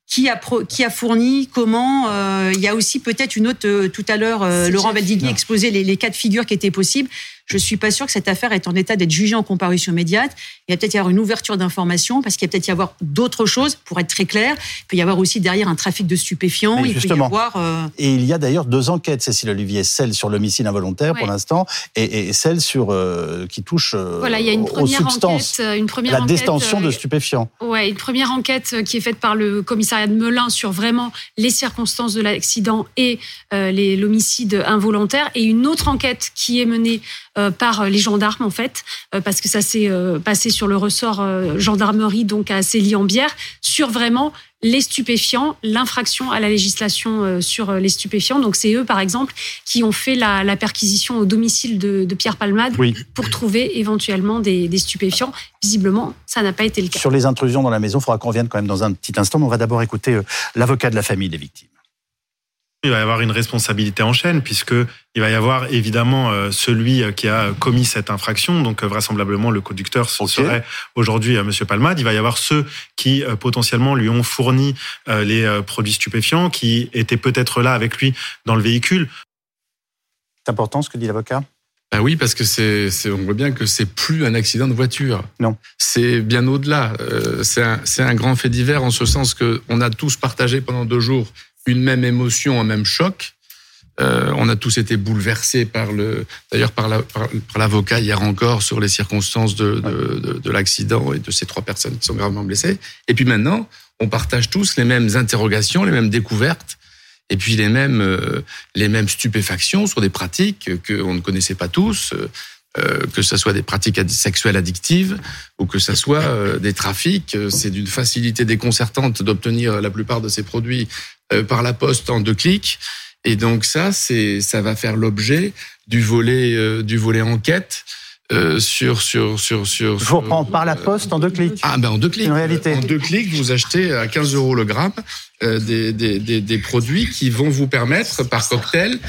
qui a, qui a fourni, comment. il y a aussi peut-être une autre. tout à l'heure, Laurent Valdiguier exposait les, les, cas de figure qui étaient possibles. Je suis pas sûr que cette affaire est en état d'être jugée en comparution immédiate. Il y a peut-être y avoir une ouverture d'information parce qu'il y a peut-être y avoir d'autres choses, pour être très clair. Il peut y avoir aussi derrière un trafic de stupéfiants. il peut y avoir, euh... Et il y a d'ailleurs deux enquêtes, Cécile Olivier, celle sur l'homicide involontaire pour l'instant et, et, celle sur euh, qui touche euh, voilà, il y a une première aux substances, enquête, une première la enquête, détention de stupéfiants. Ouais, une première enquête qui est faite par le commissariat de Melun sur vraiment les circonstances de l'accident et l'homicide involontaire et une autre enquête qui est menée euh, par les gendarmes en fait, euh, parce que ça s'est euh, passé sur le ressort gendarmerie donc à Célie-en-Bière sur vraiment les stupéfiants, l'infraction à la législation sur les stupéfiants. Donc c'est eux, par exemple, qui ont fait la, la perquisition au domicile de, de Pierre Palmade oui. pour trouver éventuellement des, des stupéfiants. Visiblement, ça n'a pas été le cas. Sur les intrusions dans la maison, il faudra qu'on vienne quand même dans un petit instant, mais on va d'abord écouter l'avocat de la famille des victimes. Il va y avoir une responsabilité en chaîne puisque il va y avoir évidemment euh, celui qui a commis cette infraction, donc euh, vraisemblablement le conducteur ce okay. serait aujourd'hui euh, Monsieur Palmade. Il va y avoir ceux qui potentiellement lui ont fourni les produits stupéfiants, qui étaient peut-être là avec lui dans le véhicule. C'est important ce que dit l'avocat? Ben oui, parce que c'est, on voit bien que c'est plus un accident de voiture. Non. C'est bien au-delà. c'est un, un grand fait divers en ce sens que on a tous partagé pendant deux jours une même émotion, un même choc. Euh, on a tous été bouleversés par le, d'ailleurs par l'avocat la, hier encore sur les circonstances de, de, de, l'accident et de ces trois personnes qui sont gravement blessées. Et puis maintenant, on partage tous les mêmes interrogations, les mêmes découvertes, et puis les mêmes euh, les mêmes stupéfactions sur des pratiques qu'on ne connaissait pas tous. Euh, que ce soit des pratiques sexuelles addictives ou que ce soit euh, des trafics. C'est d'une facilité déconcertante d'obtenir la plupart de ces produits par la poste en deux clics. Et donc ça, c'est ça va faire l'objet du volet euh, du volet enquête. Euh, sur sur sur sur. Je vous reprends par la poste en deux clics. Ah ben en deux clics. En réalité. En deux clics, vous achetez à 15 euros le gramme euh, des, des, des, des produits qui vont vous permettre par cocktail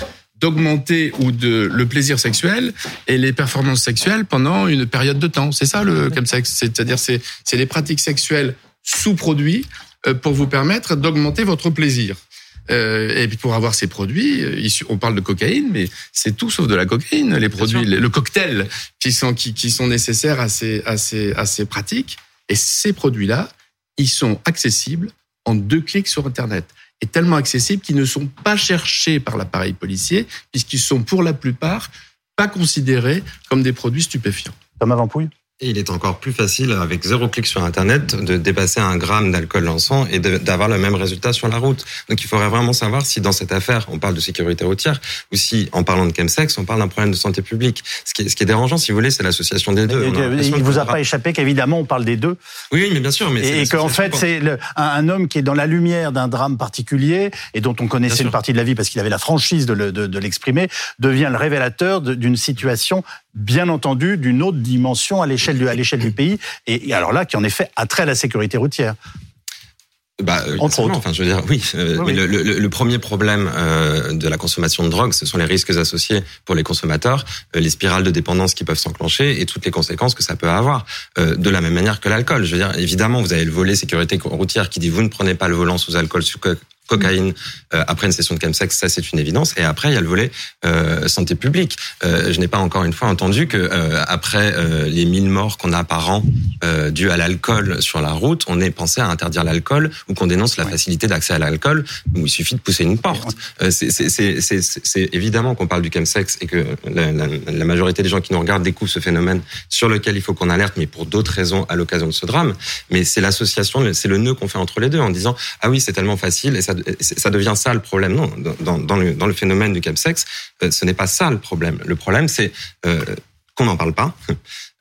d'augmenter ou de le plaisir sexuel et les performances sexuelles pendant une période de temps. C'est ça le chemsex, c'est-à-dire c'est c'est les pratiques sexuelles sous produits euh, pour vous permettre d'augmenter votre plaisir. Euh, et puis pour avoir ces produits, euh, on parle de cocaïne, mais c'est tout sauf de la cocaïne. Les produits, le cocktail qui sont qui, qui sont nécessaires à ces à ces à ces pratiques. Et ces produits-là, ils sont accessibles en deux clics sur Internet. Et tellement accessibles qu'ils ne sont pas cherchés par l'appareil policier, puisqu'ils sont pour la plupart pas considérés comme des produits stupéfiants. Thomas Vampouille? Et il est encore plus facile, avec zéro clic sur Internet, de dépasser un gramme d'alcool lançant et d'avoir le même résultat sur la route. Donc il faudrait vraiment savoir si dans cette affaire, on parle de sécurité routière, ou si, en parlant de chemsex, on parle d'un problème de santé publique. Ce qui est, ce qui est dérangeant, si vous voulez, c'est l'association des deux. il ne vous a pas échappé qu'évidemment, on parle des deux. Oui, mais bien sûr. Mais et qu'en fait, c'est un, homme qui est dans la lumière d'un drame particulier, et dont on connaissait une partie de la vie parce qu'il avait la franchise de l'exprimer, devient le révélateur d'une situation bien entendu d'une autre dimension à l'échelle du, à l'échelle du pays, et, alors là, qui en effet a trait à la sécurité routière. Bah, Entre autres. Enfin, je veux dire, oui. Euh, le, le, le, premier problème euh, de la consommation de drogue, ce sont les risques associés pour les consommateurs, euh, les spirales de dépendance qui peuvent s'enclencher et toutes les conséquences que ça peut avoir. Euh, de la même manière que l'alcool. Je veux dire, évidemment, vous avez le volet sécurité routière qui dit vous ne prenez pas le volant sous alcool, sous cocaïne euh, après une session de chemsex, ça c'est une évidence. Et après, il y a le volet euh, santé publique. Euh, je n'ai pas encore une fois entendu que euh, après euh, les 1000 morts qu'on a par an euh, à l'alcool sur la route, on ait pensé à interdire l'alcool ou qu'on dénonce la facilité d'accès à l'alcool où il suffit de pousser une porte. c'est évidemment qu'on parle du chemsex et que la, la, la, majorité des gens qui nous regardent découvrent ce phénomène sur lequel il faut qu'on alerte, mais pour d'autres raisons à l'occasion de ce drame. Mais c'est l'association, c'est le nœud qu'on fait entre les deux en disant ah oui c'est tellement facile et ça ça devient ça le problème. Non, dans, dans, le, dans le, phénomène du capsex, euh, ce n'est pas ça le problème. Le problème, c'est euh, qu'on n'en parle pas.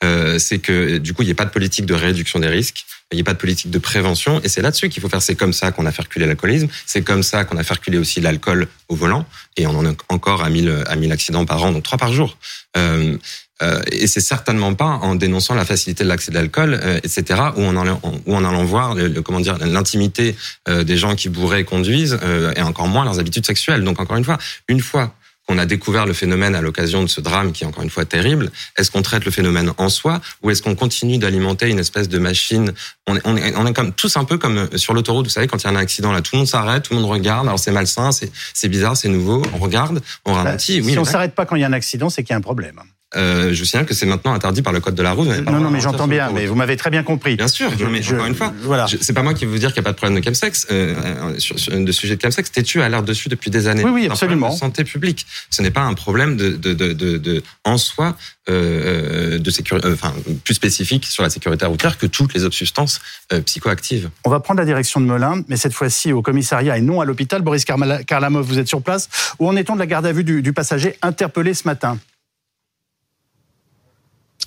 Euh, c'est que du coup, il n'y a pas de politique de réduction des risques, il n'y a pas de politique de prévention, et c'est là-dessus qu'il faut faire. C'est comme ça qu'on a fait reculer l'alcoolisme, c'est comme ça qu'on a fait reculer aussi l'alcool au volant, et on en a encore à 1000, à 1000 accidents par an, donc trois par jour. Euh, euh, et c'est certainement pas en dénonçant la facilité de l'accès de l'alcool, euh, etc., ou en allant, ou en allant voir le, comment dire l'intimité euh, des gens qui bourrent et conduisent, et encore moins leurs habitudes sexuelles. Donc encore une fois, une fois qu'on a découvert le phénomène à l'occasion de ce drame qui est encore une fois terrible, est-ce qu'on traite le phénomène en soi ou est-ce qu'on continue d'alimenter une espèce de machine? On est, on est, on est comme tous un peu comme sur l'autoroute, vous savez, quand il y a un accident là, tout le monde s'arrête, tout le monde regarde. Alors c'est malsain, c'est bizarre, c'est nouveau. On regarde, on bah, ralentit. oui, si on s'arrête pas quand il y a un accident, c'est qu'il y a un problème. Euh, je signale que c'est maintenant interdit par le code de la route. Non, non, mais j'entends bien, mais vous m'avez très bien compris. Bien sûr, mais encore une fois, voilà. c'est pas moi qui vais vous dire qu'il n'y a pas de problème de chemsex, euh, euh, sur, sur, de sujet de chemsex. Tétu a l'air dessus depuis des années. Oui, oui, absolument. De santé publique. Ce n'est pas un problème de, de, de, de, de en soi euh, de sécurité, euh, enfin plus spécifique sur la sécurité routière que toutes les autres substances euh, psychoactives. On va prendre la direction de Melun, mais cette fois-ci au commissariat et non à l'hôpital. Boris Karlamov, vous êtes sur place. Où en est-on de la garde à vue du, du passager interpellé ce matin?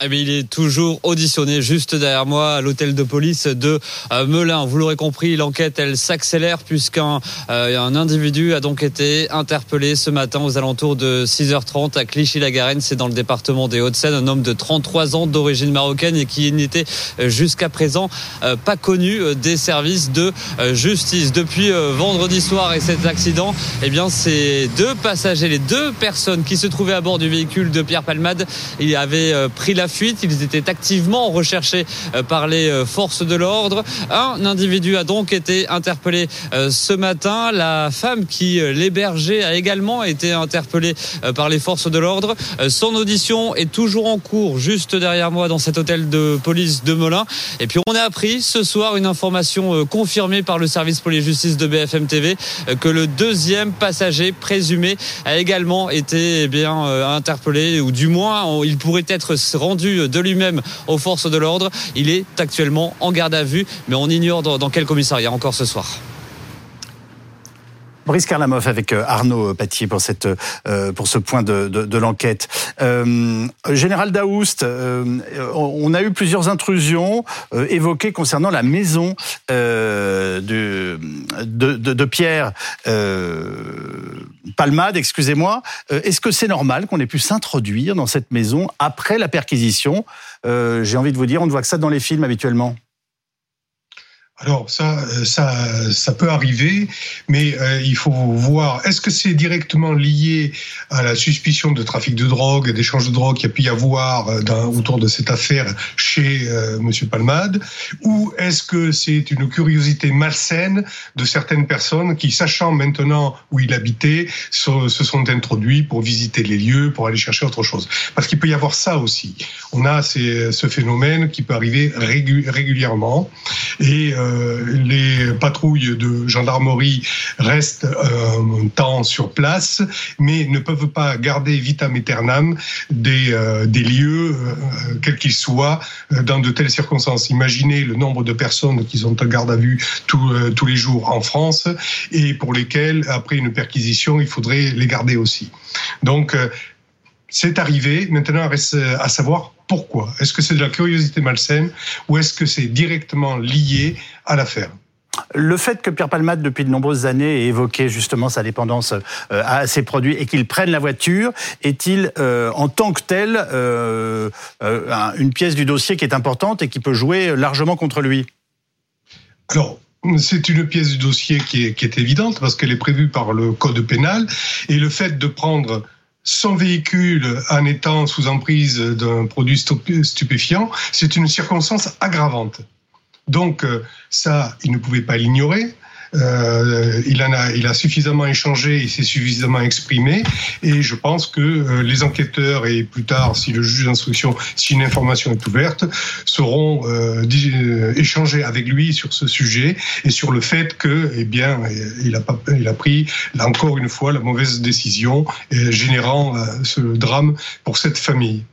Eh bien, il est toujours auditionné juste derrière moi à l'hôtel de police de euh, Melun. Vous l'aurez compris, l'enquête elle s'accélère puisqu'un euh, un individu a donc été interpellé ce matin aux alentours de 6h30 à Clichy-la-Garenne, c'est dans le département des Hauts-de-Seine, un homme de 33 ans d'origine marocaine et qui n'était euh, jusqu'à présent pas connu des services de justice. Depuis vendredi soir et cet accident, eh bien ces deux passagers, les deux personnes qui se trouvaient à bord du véhicule de Pierre Palmade, il avait pris la fuite. Ils étaient activement recherchés par les forces de l'ordre. Un individu a donc été interpellé ce matin. La femme qui l'hébergeait a également été interpellée par les forces de l'ordre. Son audition est toujours en cours juste derrière moi dans cet hôtel de police de Melun. Et puis on a appris ce soir une information confirmée par le service police-justice de BFM TV que le deuxième passager présumé a également été eh bien interpellé ou du moins il pourrait être rendu de lui-même aux forces de l'ordre. Il est actuellement en garde à vue, mais on ignore dans quel commissariat encore ce soir. Brice Karlamov avec euh, Arnaud Patier pour cette euh, pour ce point de, de, de l'enquête. Euh, Général Daoust, on a eu plusieurs intrusions évoquées concernant la maison de, de, de, Pierre Palmade, excusez-moi. Est-ce que c'est normal qu'on ait pu s'introduire dans cette maison après la perquisition? J'ai envie de vous dire, on ne voit que ça dans les films habituellement. Alors ça, euh, ça, ça peut arriver, mais euh, il faut voir. Est-ce que c'est directement lié à la suspicion de trafic de drogue, d'échange de drogue qu'il y a pu y avoir euh, autour de cette affaire chez Monsieur Palmade, ou est-ce que c'est une curiosité malsaine de certaines personnes qui, sachant maintenant où il habitait, se, sont introduits pour visiter les lieux, pour aller chercher autre chose? Parce qu'il peut y avoir ça aussi. On a ce phénomène qui peut arriver régulièrement et les patrouilles de gendarmerie restent euh, un temps sur place, mais ne peuvent pas garder vitam aeternam des, euh, lieux, quels qu'ils soient, dans de telles circonstances. Imaginez le nombre de personnes qui sont en garde à vue tous les jours en France et pour lesquelles, après une perquisition, il faudrait les garder aussi. Donc, c'est arrivé. Maintenant, reste à savoir pourquoi. Est-ce que c'est de la curiosité malsaine ou est-ce que c'est directement lié à l'affaire le fait que Pierre Palmade, depuis de nombreuses années, ait évoqué justement sa dépendance euh, à ces produits et qu'il prenne la voiture, est-il euh, en tant que tel euh, une pièce du dossier qui est importante et qui peut jouer largement contre lui? Alors, c'est une pièce du dossier qui est, qui est évidente parce qu'elle est prévue par le code pénal et le fait de prendre son véhicule en étant sous emprise d'un produit stupéfiant, c'est une circonstance aggravante. Donc euh, ça, il ne pouvait pas l'ignorer. Euh, il, en a, il a suffisamment échangé, il s'est suffisamment exprimé, et je pense que euh, les enquêteurs et plus tard, si le juge d'instruction, si une information est ouverte, seront euh, euh, échangés avec lui sur ce sujet et sur le fait que, eh bien, il a, pas, il a pris là encore une fois la mauvaise décision, générant ce drame pour cette famille.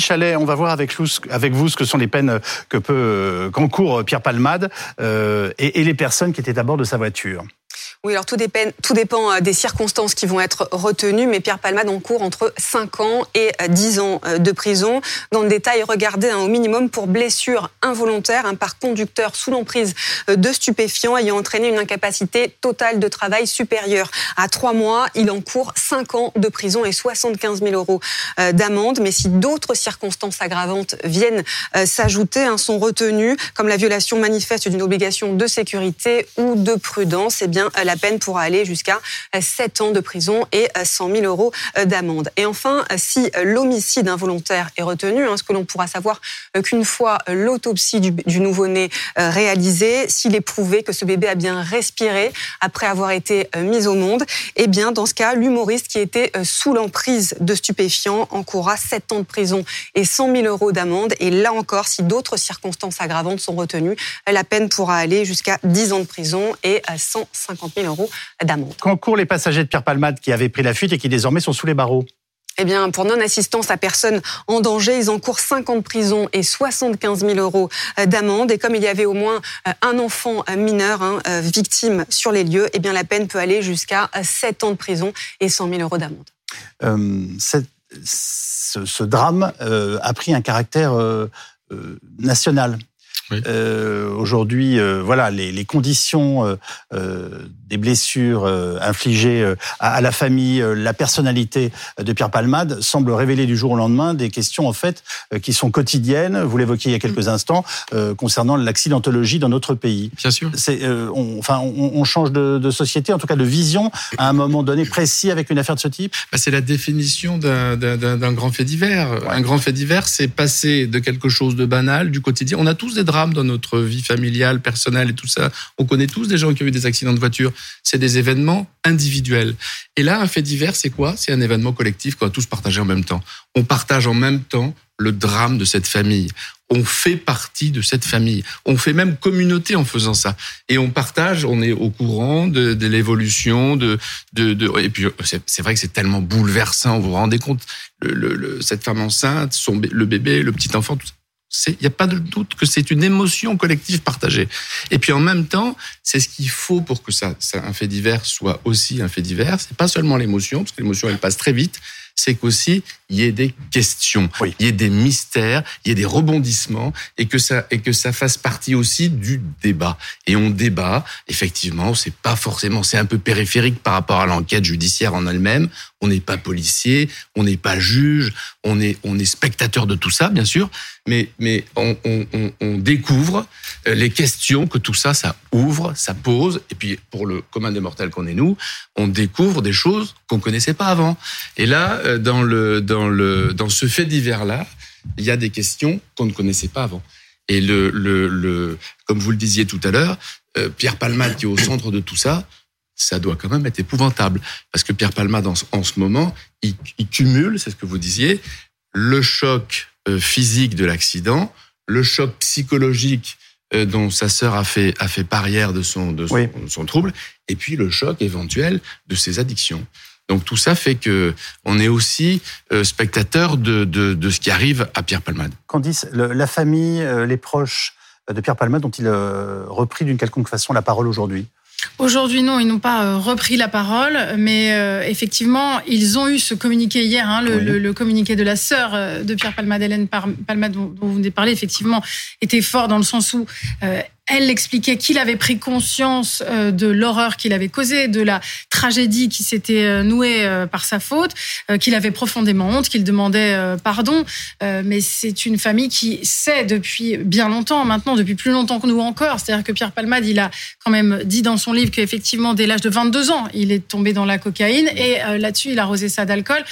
Chalet, on va voir avec vous, ce que sont les peines que peut qu'encourt Pierre Palmade euh, et les personnes qui étaient à bord de sa voiture. Oui, alors tout dépend, euh, des circonstances qui vont être retenues, mais Pierre Palmade encourt entre 5 ans et 10 euh, ans euh, de prison. Dans le détail, regardez un au minimum pour blessure involontaire par conducteur sous l'emprise de stupéfiants ayant entraîné une incapacité totale de travail supérieure à 3 mois. Il encourt 5 ans de prison et 75 000 euros d'amende. Mais si d'autres circonstances aggravantes viennent s'ajouter, hein, sont retenues, comme la violation manifeste d'une obligation de sécurité ou de prudence, eh bien, la peine pourra aller jusqu'à 7 ans de prison et 100 000 euros d'amende. Et enfin, si l'homicide involontaire est retenu, hein, ce que l'on pourra savoir qu'une fois l'autopsie du, nouveau-né euh, réalisée, s'il est prouvé que ce bébé a bien respiré après avoir été euh, mis au monde, eh bien, dans ce cas, l'humoriste qui était euh, sous l'emprise de stupéfiants encourra 7 ans de prison et 100 000 euros d'amende. Et là encore, si d'autres circonstances aggravantes sont retenues, la peine pourra aller jusqu'à 10 ans de prison et 150 000 euros d'amende. Quand courent les passagers de Pierre Palmade qui avaient pris la fuite et qui désormais sont sous les barreaux eh bien, pour non-assistance à personne en danger, ils encourent 5 ans de prison et 75 000 euros d'amende. Et comme il y avait au moins euh, un enfant mineur hein, euh, victime sur les lieux, eh bien, la peine peut aller jusqu'à 7 ans de prison et 100 000 euros d'amende. Euh, ce, drame a pris un caractère national. Aujourd'hui, voilà, les, les conditions des blessures infligées à, la famille, la personnalité de Pierre Palmade semblent révéler du jour au lendemain des questions en fait qui sont quotidiennes. Vous l'évoquiez il y a quelques instants concernant l'accidentologie dans notre pays. Bien sûr. C'est, enfin, on, change de, de, société, en tout cas de vision, à un moment donné précis avec une affaire de ce type. Bah, c'est la définition d'un grand fait divers. Un grand fait divers, c'est passer de quelque chose de banal, du quotidien. On a tous des dans notre vie familiale, personnelle et tout ça. On connaît tous des gens qui ont eu des accidents de voiture. C'est des événements individuels. Et là, un fait divers, c'est quoi? C'est un événement collectif qu'on a tous partagé en même temps. On partage en même temps le drame de cette famille. On fait partie de cette famille. On fait même communauté en faisant ça. Et on partage, on est au courant de, l'évolution, de, et puis c'est vrai que c'est tellement bouleversant. Vous vous rendez compte, cette femme enceinte, son, le bébé, le petit enfant, tout ça il n'y a pas de doute que c'est une émotion collective partagée. Et puis en même temps, c'est ce qu'il faut pour que ça, ça, un fait divers soit aussi un fait divers. C'est pas seulement l'émotion, parce que l'émotion elle passe très vite, c'est qu'aussi il y ait des questions, il y ait des mystères, il y ait des rebondissements et que ça et que ça fasse partie aussi du débat. Et on débat, effectivement, c'est pas forcément, c'est un peu périphérique par rapport à l'enquête judiciaire en elle-même. On n'est pas policier, on n'est pas juge, on est on est spectateur de tout ça, bien sûr, mais mais on, on, on découvre euh, les questions que tout ça ça ouvre, ça pose. Et puis pour le commun des mortels qu'on est nous, on découvre des choses qu'on connaissait pas avant. Et là, euh, dans le dans le dans ce fait divers là, il y a des questions qu'on ne connaissait pas avant. Et le le, le comme vous le disiez tout à l'heure, euh, Pierre Palmade qui est au centre de tout ça, ça doit quand même être épouvantable parce que Pierre Palmade en, en ce moment, il, il cumule, c'est ce que vous disiez, le choc euh, physique de l'accident, le choc psychologique dont sa sœur a fait a fait parière de son de son, son trouble, et puis le choc éventuel de ses addictions. Donc tout ça fait que on est aussi euh, spectateur de, de, de, ce qui arrive à Pierre Palmade. Candice, la famille, euh, les proches de Pierre Palmade ont-ils euh, repris d'une quelconque façon la parole aujourd'hui? Aujourd'hui, non, ils n'ont pas repris la parole, mais effectivement, ils ont eu ce communiqué hier, hein, le, le, communiqué de la sœur de Pierre Palmade, Hélène Palmade, dont, vous venez de parler, effectivement, était fort dans le sens où elle expliquait qu'il avait pris conscience euh, de l'horreur qu'il avait causée, de la tragédie qui s'était euh, nouée euh, par sa faute, qu'il avait profondément honte, qu'il demandait pardon. Mais c'est une famille qui sait depuis bien longtemps, maintenant depuis plus longtemps que nous encore. C'est-à-dire que Pierre Palmade, il a quand même dit dans son livre qu'effectivement, dès l'âge de 22 ans, il est tombé dans la cocaïne et là-dessus, il a rosé ça d'alcool.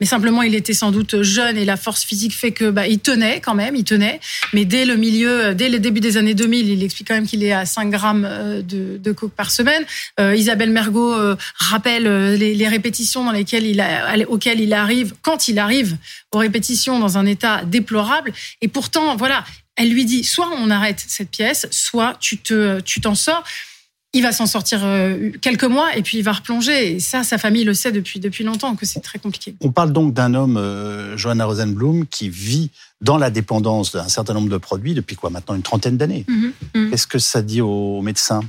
Mais simplement, il était sans doute jeune et la force physique fait que bah, tenait quand même, il tenait. Mais dès le milieu, dès le début des années 2000, il explique quand même qu'il est à 5 grammes euh, de, coke par semaine. Euh, Isabelle Mergot euh, rappelle les, répétitions dans lesquelles il auxquelles il arrive, quand il arrive aux répétitions dans un état déplorable. Et pourtant, voilà, elle lui dit soit on arrête cette pièce, soit tu te, tu t'en sors il va s'en sortir quelques mois et puis il va replonger. Et ça, sa famille le sait depuis, depuis longtemps que c'est très compliqué. On parle donc d'un homme, euh, Johanna Rosenblum, qui vit dans la dépendance d'un certain nombre de produits depuis quoi maintenant une trentaine d'années. Mhm, mhm. Qu'est-ce que ça dit aux médecins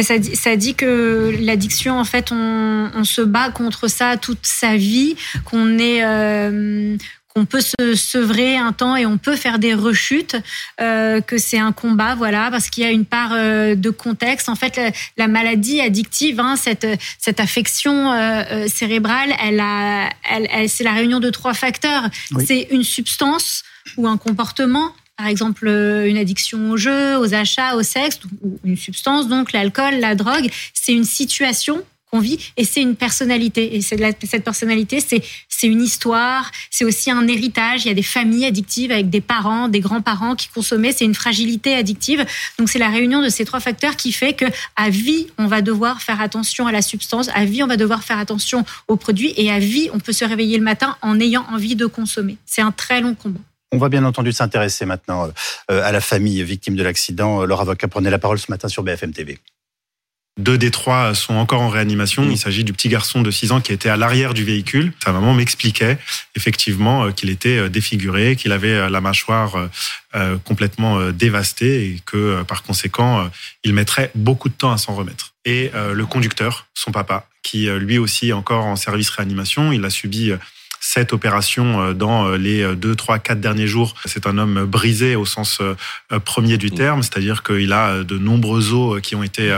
ça dit, ça dit que l'addiction, en fait, on, on, se bat contre ça toute sa vie, qu'on est, euh, qu'on peut se sevrer un temps et on peut faire des rechutes, euh, que c'est un combat, voilà, parce qu'il y a une part euh, de contexte. En fait, la, maladie addictive, hein, cette, cette affection euh, cérébrale, elle a, elle, elle, c'est la réunion de trois facteurs. C'est une substance ou un comportement, par exemple une addiction au jeu, aux achats, au sexe, ou une substance, donc l'alcool, la drogue, c'est une situation qu'on vit et c'est une personnalité. Et cette personnalité c'est une histoire c'est aussi un héritage. Il y a des familles addictives avec des parents des grands-parents qui consommaient. C'est une fragilité addictive. Donc c'est la réunion de ces trois facteurs qui fait que à vie on va devoir faire attention à la substance. À vie on va devoir faire attention aux produits. Et à vie on peut se réveiller le matin en ayant envie de consommer. C'est un très long combat. On va bien entendu s'intéresser maintenant euh, à la famille victime de l'accident. Leur avocat prenait la parole ce matin sur BFM TV. Deux des trois sont encore en réanimation. Il s'agit du petit garçon de 6 ans qui était à l'arrière du véhicule. Sa maman m'expliquait effectivement euh, qu'il était euh, défiguré, qu'il avait la mâchoire complètement dévastée et que par conséquent, il mettrait beaucoup de temps à s'en remettre. Et le conducteur, son papa, qui lui aussi est encore en service réanimation, il a subi cette opération dans les deux, trois, quatre derniers jours. C'est un homme brisé au sens premier du terme, c'est-à-dire qu'il a de nombreux os qui ont été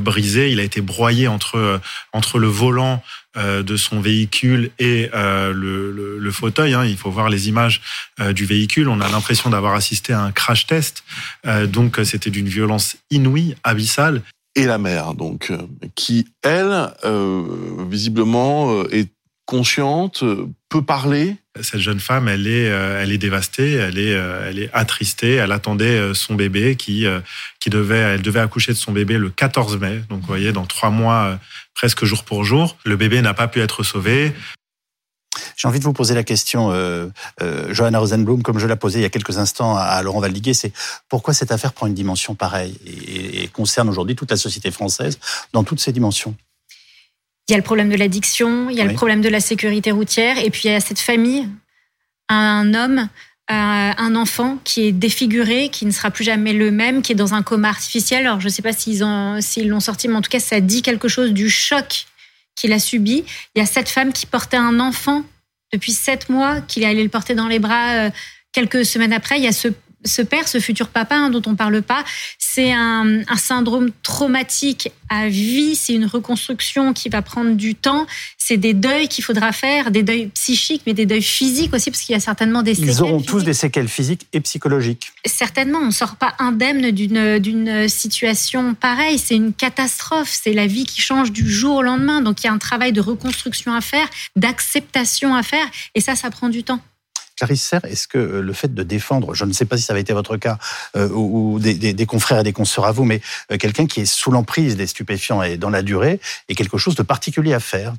brisés. Il a été broyé entre entre le volant de son véhicule et le, le, fauteuil. Hein. Il faut voir les images du véhicule. On a l'impression d'avoir assisté à un crash test. donc c'était d'une violence inouïe, abyssale et la mère, donc, euh, qui, elle, euh, visiblement, euh, est consciente, peut parler. Cette jeune femme, elle est, elle est dévastée, elle est, elle est attristée. Elle attendait son bébé qui, qui devait, elle devait accoucher de son bébé le 14 mai. Donc, vous voyez, dans trois mois, presque jour pour jour. Le bébé n'a pas pu être sauvé. J'ai envie de vous poser la question, euh, euh, Johanna Rosenblum, comme je l'ai posée il y a quelques instants à Laurent Valdiguet, c'est pourquoi cette affaire prend une dimension pareille et, concerne aujourd'hui toute la société française dans toutes ses dimensions? Il y a le problème de l'addiction, il y a le problème de la sécurité routière, et puis il y a cette famille, un homme un enfant qui est défiguré, qui ne sera plus jamais le même, qui est dans un coma artificiel. Alors, je ne sais pas s'ils l'ont sorti, mais en tout cas, ça dit quelque chose du choc qu'il a subi. Il y a cette femme qui portait un enfant depuis sept mois qu'il est allé le porter dans les bras. Euh, quelques semaines après, il y a ce ce père, ce futur papa hein, dont on parle pas, c'est un, syndrome traumatique à vie. C'est une reconstruction qui va prendre du temps. C'est des deuils qu'il faudra faire, des deuils psychiques, mais des deuils physiques aussi, parce qu'il y a certainement des séquelles. Ils auront tous des séquelles physiques et psychologiques. Certainement, on ne sort pas indemne d'une situation pareille. C'est une catastrophe. C'est la vie qui change du jour au lendemain. Donc il y a un travail de reconstruction à faire, d'acceptation à faire, et ça, ça prend du temps. Clarisse Serre, est-ce que euh, le fait de défendre, je ne sais pas si ça avait été votre cas, euh, ou, des, confrères et des consoeurs à vous, mais euh, quelqu'un qui est sous l'emprise des stupéfiants et dans la durée, est quelque chose de particulier à faire,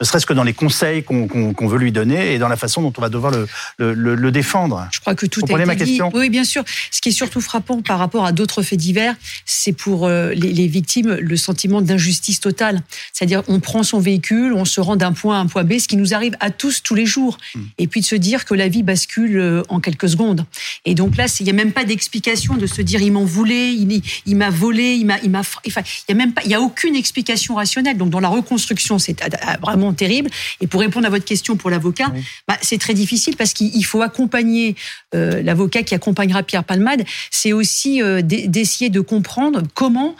ne serait-ce que dans les conseils qu'on veut lui donner et dans la façon dont on va devoir le, défendre Je crois que tout Vous ma question Oui, bien sûr. Ce qui est surtout frappant par rapport à d'autres faits divers, c'est pour les, victimes le sentiment d'injustice totale. C'est-à-dire, on prend son véhicule, on se rend d'un point à un point B, ce qui nous arrive à tous tous les jours. Hmm. Et puis de se dire que la vie bascule euh, en quelques secondes. Et donc là, il n'y a même pas d'explication de se dire il m'en voulait, il, m'a volé, il m'a, il m'a, enfin, il y a même pas, il y a aucune explication rationnelle. Donc dans la reconstruction, c'est vraiment terrible. Et pour répondre à votre question pour l'avocat, bah, c'est très difficile parce qu'il faut accompagner euh, l'avocat qui accompagnera Pierre Palmade. C'est aussi euh, d'essayer de comprendre comment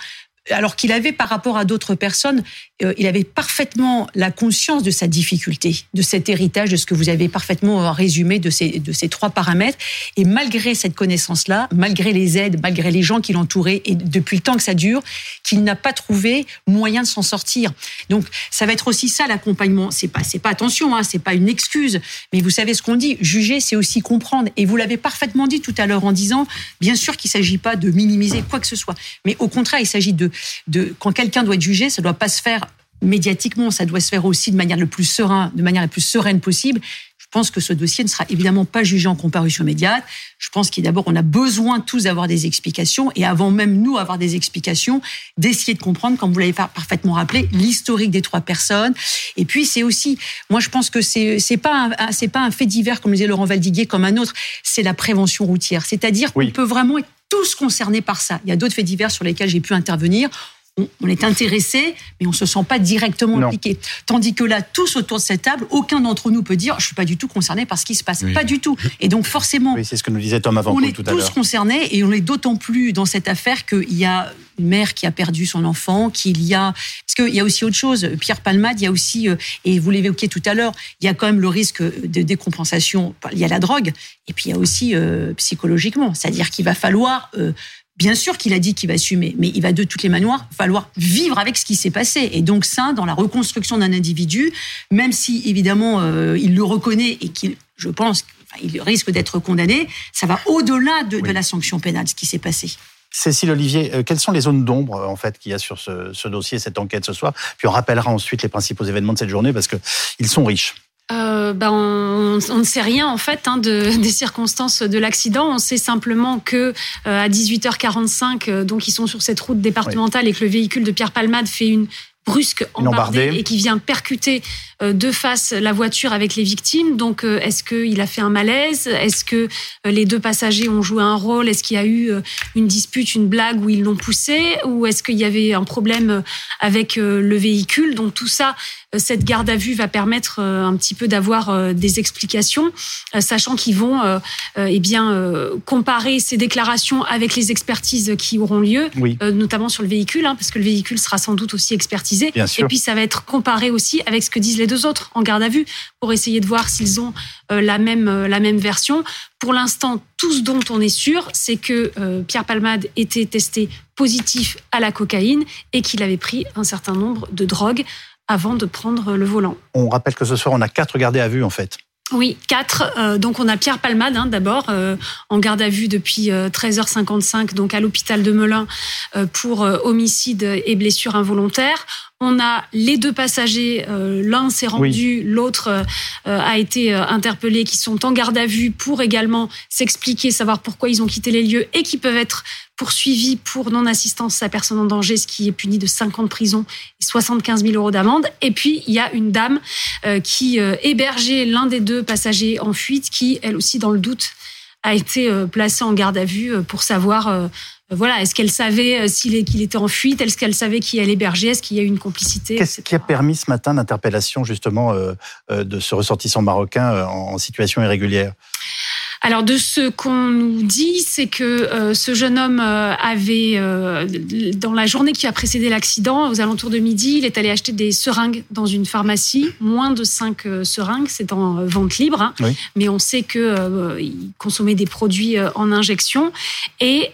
alors qu'il avait par rapport à d'autres personnes, euh, il avait parfaitement la conscience de sa difficulté, de cet héritage, de ce que vous avez parfaitement résumé de ces, trois paramètres. Et malgré cette connaissance-là, malgré les aides, malgré les gens qui l'entouraient, et depuis le temps que ça dure, qu'il n'a pas trouvé moyen de s'en sortir. Donc, ça va être aussi ça l'accompagnement. C'est pas, pas attention, hein, c'est pas une excuse, mais vous savez ce qu'on dit. Juger, c'est aussi comprendre. Et vous l'avez parfaitement dit tout à l'heure en disant, bien sûr qu'il s'agit pas de minimiser quoi que ce soit, mais au contraire, il s'agit de de, quand quelqu'un doit être jugé, ça ne doit pas se faire médiatiquement, ça doit se faire aussi de manière le plus serein, de manière la plus sereine possible. Je pense que ce dossier ne sera évidemment pas jugé en comparution immédiate. Je pense qu'il d'abord on a besoin tous d'avoir des explications et avant même nous avoir des explications, d'essayer de comprendre, comme vous l'avez parfaitement rappelé, l'historique des trois personnes. Et puis c'est aussi, moi je pense que c'est c'est pas c'est pas un fait divers comme disait Laurent Valdiguier comme un autre, c'est la prévention routière. C'est-à-dire qu'on peut vraiment être tous concernés par ça. Il y a d'autres faits divers sur lesquels j'ai pu intervenir. On, est intéressé, mais on se sent pas directement impliqué. Tandis que là, tous autour de cette table, aucun d'entre nous peut dire je suis pas du tout concerné par ce qui se passe. Pas du tout. Et donc forcément, c'est ce que nous disait Tom avant on est tous concernés et on est d'autant plus dans cette affaire qu'il y a une mère qui a perdu son enfant, qu'il y a parce qu'il y a aussi autre chose. Pierre Palmade, il y a aussi euh, et vous l'évoquiez tout à l'heure, il y a quand même le risque de décompensation. Il y a la drogue et puis il y a aussi euh, psychologiquement, c'est-à-dire qu'il va falloir euh, Bien sûr qu'il a dit qu'il va assumer, mais il va de toutes les manières falloir vivre avec ce qui s'est passé. Et donc ça, dans la reconstruction d'un individu, même si évidemment euh, il le reconnaît et qu'il, je pense, il risque d'être condamné, ça va au-delà de, la sanction pénale, ce qui s'est passé. Cécile Olivier, euh, quelles sont les zones d'ombre en fait qu'il y a sur ce, ce, dossier, cette enquête ce soir? Puis on rappellera ensuite les principaux événements de cette journée parce qu'ils sont riches. Euh, ben on, ne sait rien en fait hein, de, [laughs] des circonstances de l'accident. On sait simplement que euh, à 18h45, euh, donc ils sont sur cette route départementale et que le véhicule de Pierre Palmade fait une brusque embardée, et qui vient percuter de face la voiture avec les victimes. Donc, est-ce qu'il a fait un malaise? Est-ce que les deux passagers ont joué un rôle? Est-ce qu'il y a eu une dispute, une blague où ils l'ont poussé? Ou est-ce qu'il y avait un problème avec le véhicule? Donc, tout ça cette garde à vue va permettre un petit peu d'avoir des explications, sachant qu'ils vont eh bien comparer ces déclarations avec les expertises qui auront lieu, notamment sur le véhicule, hein, parce que le véhicule sera sans doute aussi expertisé. Et puis ça va être comparé aussi avec ce que disent les deux autres en garde à vue pour essayer de voir s'ils ont la même la même version. Pour l'instant, tout ce dont on est sûr, c'est que euh, Pierre Palmade était testé positif à la cocaïne et qu'il avait pris un certain nombre de drogues avant de prendre le volant. On rappelle que ce soir, on a quatre gardés à vue, en fait. Oui, quatre. Euh, donc on a Pierre Palmade hein, d'abord euh, en garde à vue depuis 13h55, donc à l'hôpital de Melun pour homicide et blessure involontaire. On a les deux passagers, euh, l'un s'est rendu, l'autre euh, a été euh, interpellé, qui sont en garde à vue pour également s'expliquer, savoir pourquoi ils ont quitté les lieux et qui peuvent être poursuivis pour non-assistance à personne en danger, ce qui est puni de 5 ans de prison et 75 000 euros d'amende. Et puis, il y a une dame qui hébergeait l'un des deux passagers en fuite, qui, elle aussi, dans le doute, a été placée en garde à vue pour savoir voilà, est-ce qu'elle savait euh, qu'il était en fuite? Est-ce qu'elle savait qui elle hébergeait Est-ce qu'il y a eu une complicité? Qu'est-ce qui a permis ce matin l'interpellation justement euh, euh, de ce ressortissant marocain en situation irrégulière? Alors de ce qu'on nous dit, c'est que euh, ce jeune homme euh, avait, euh, dans la journée qui a précédé l'accident, aux alentours de midi, il est allé acheter des seringues dans une pharmacie, moins de 5 seringues, c'est en vente libre, hein. mais on sait que il consommait des produits en injection et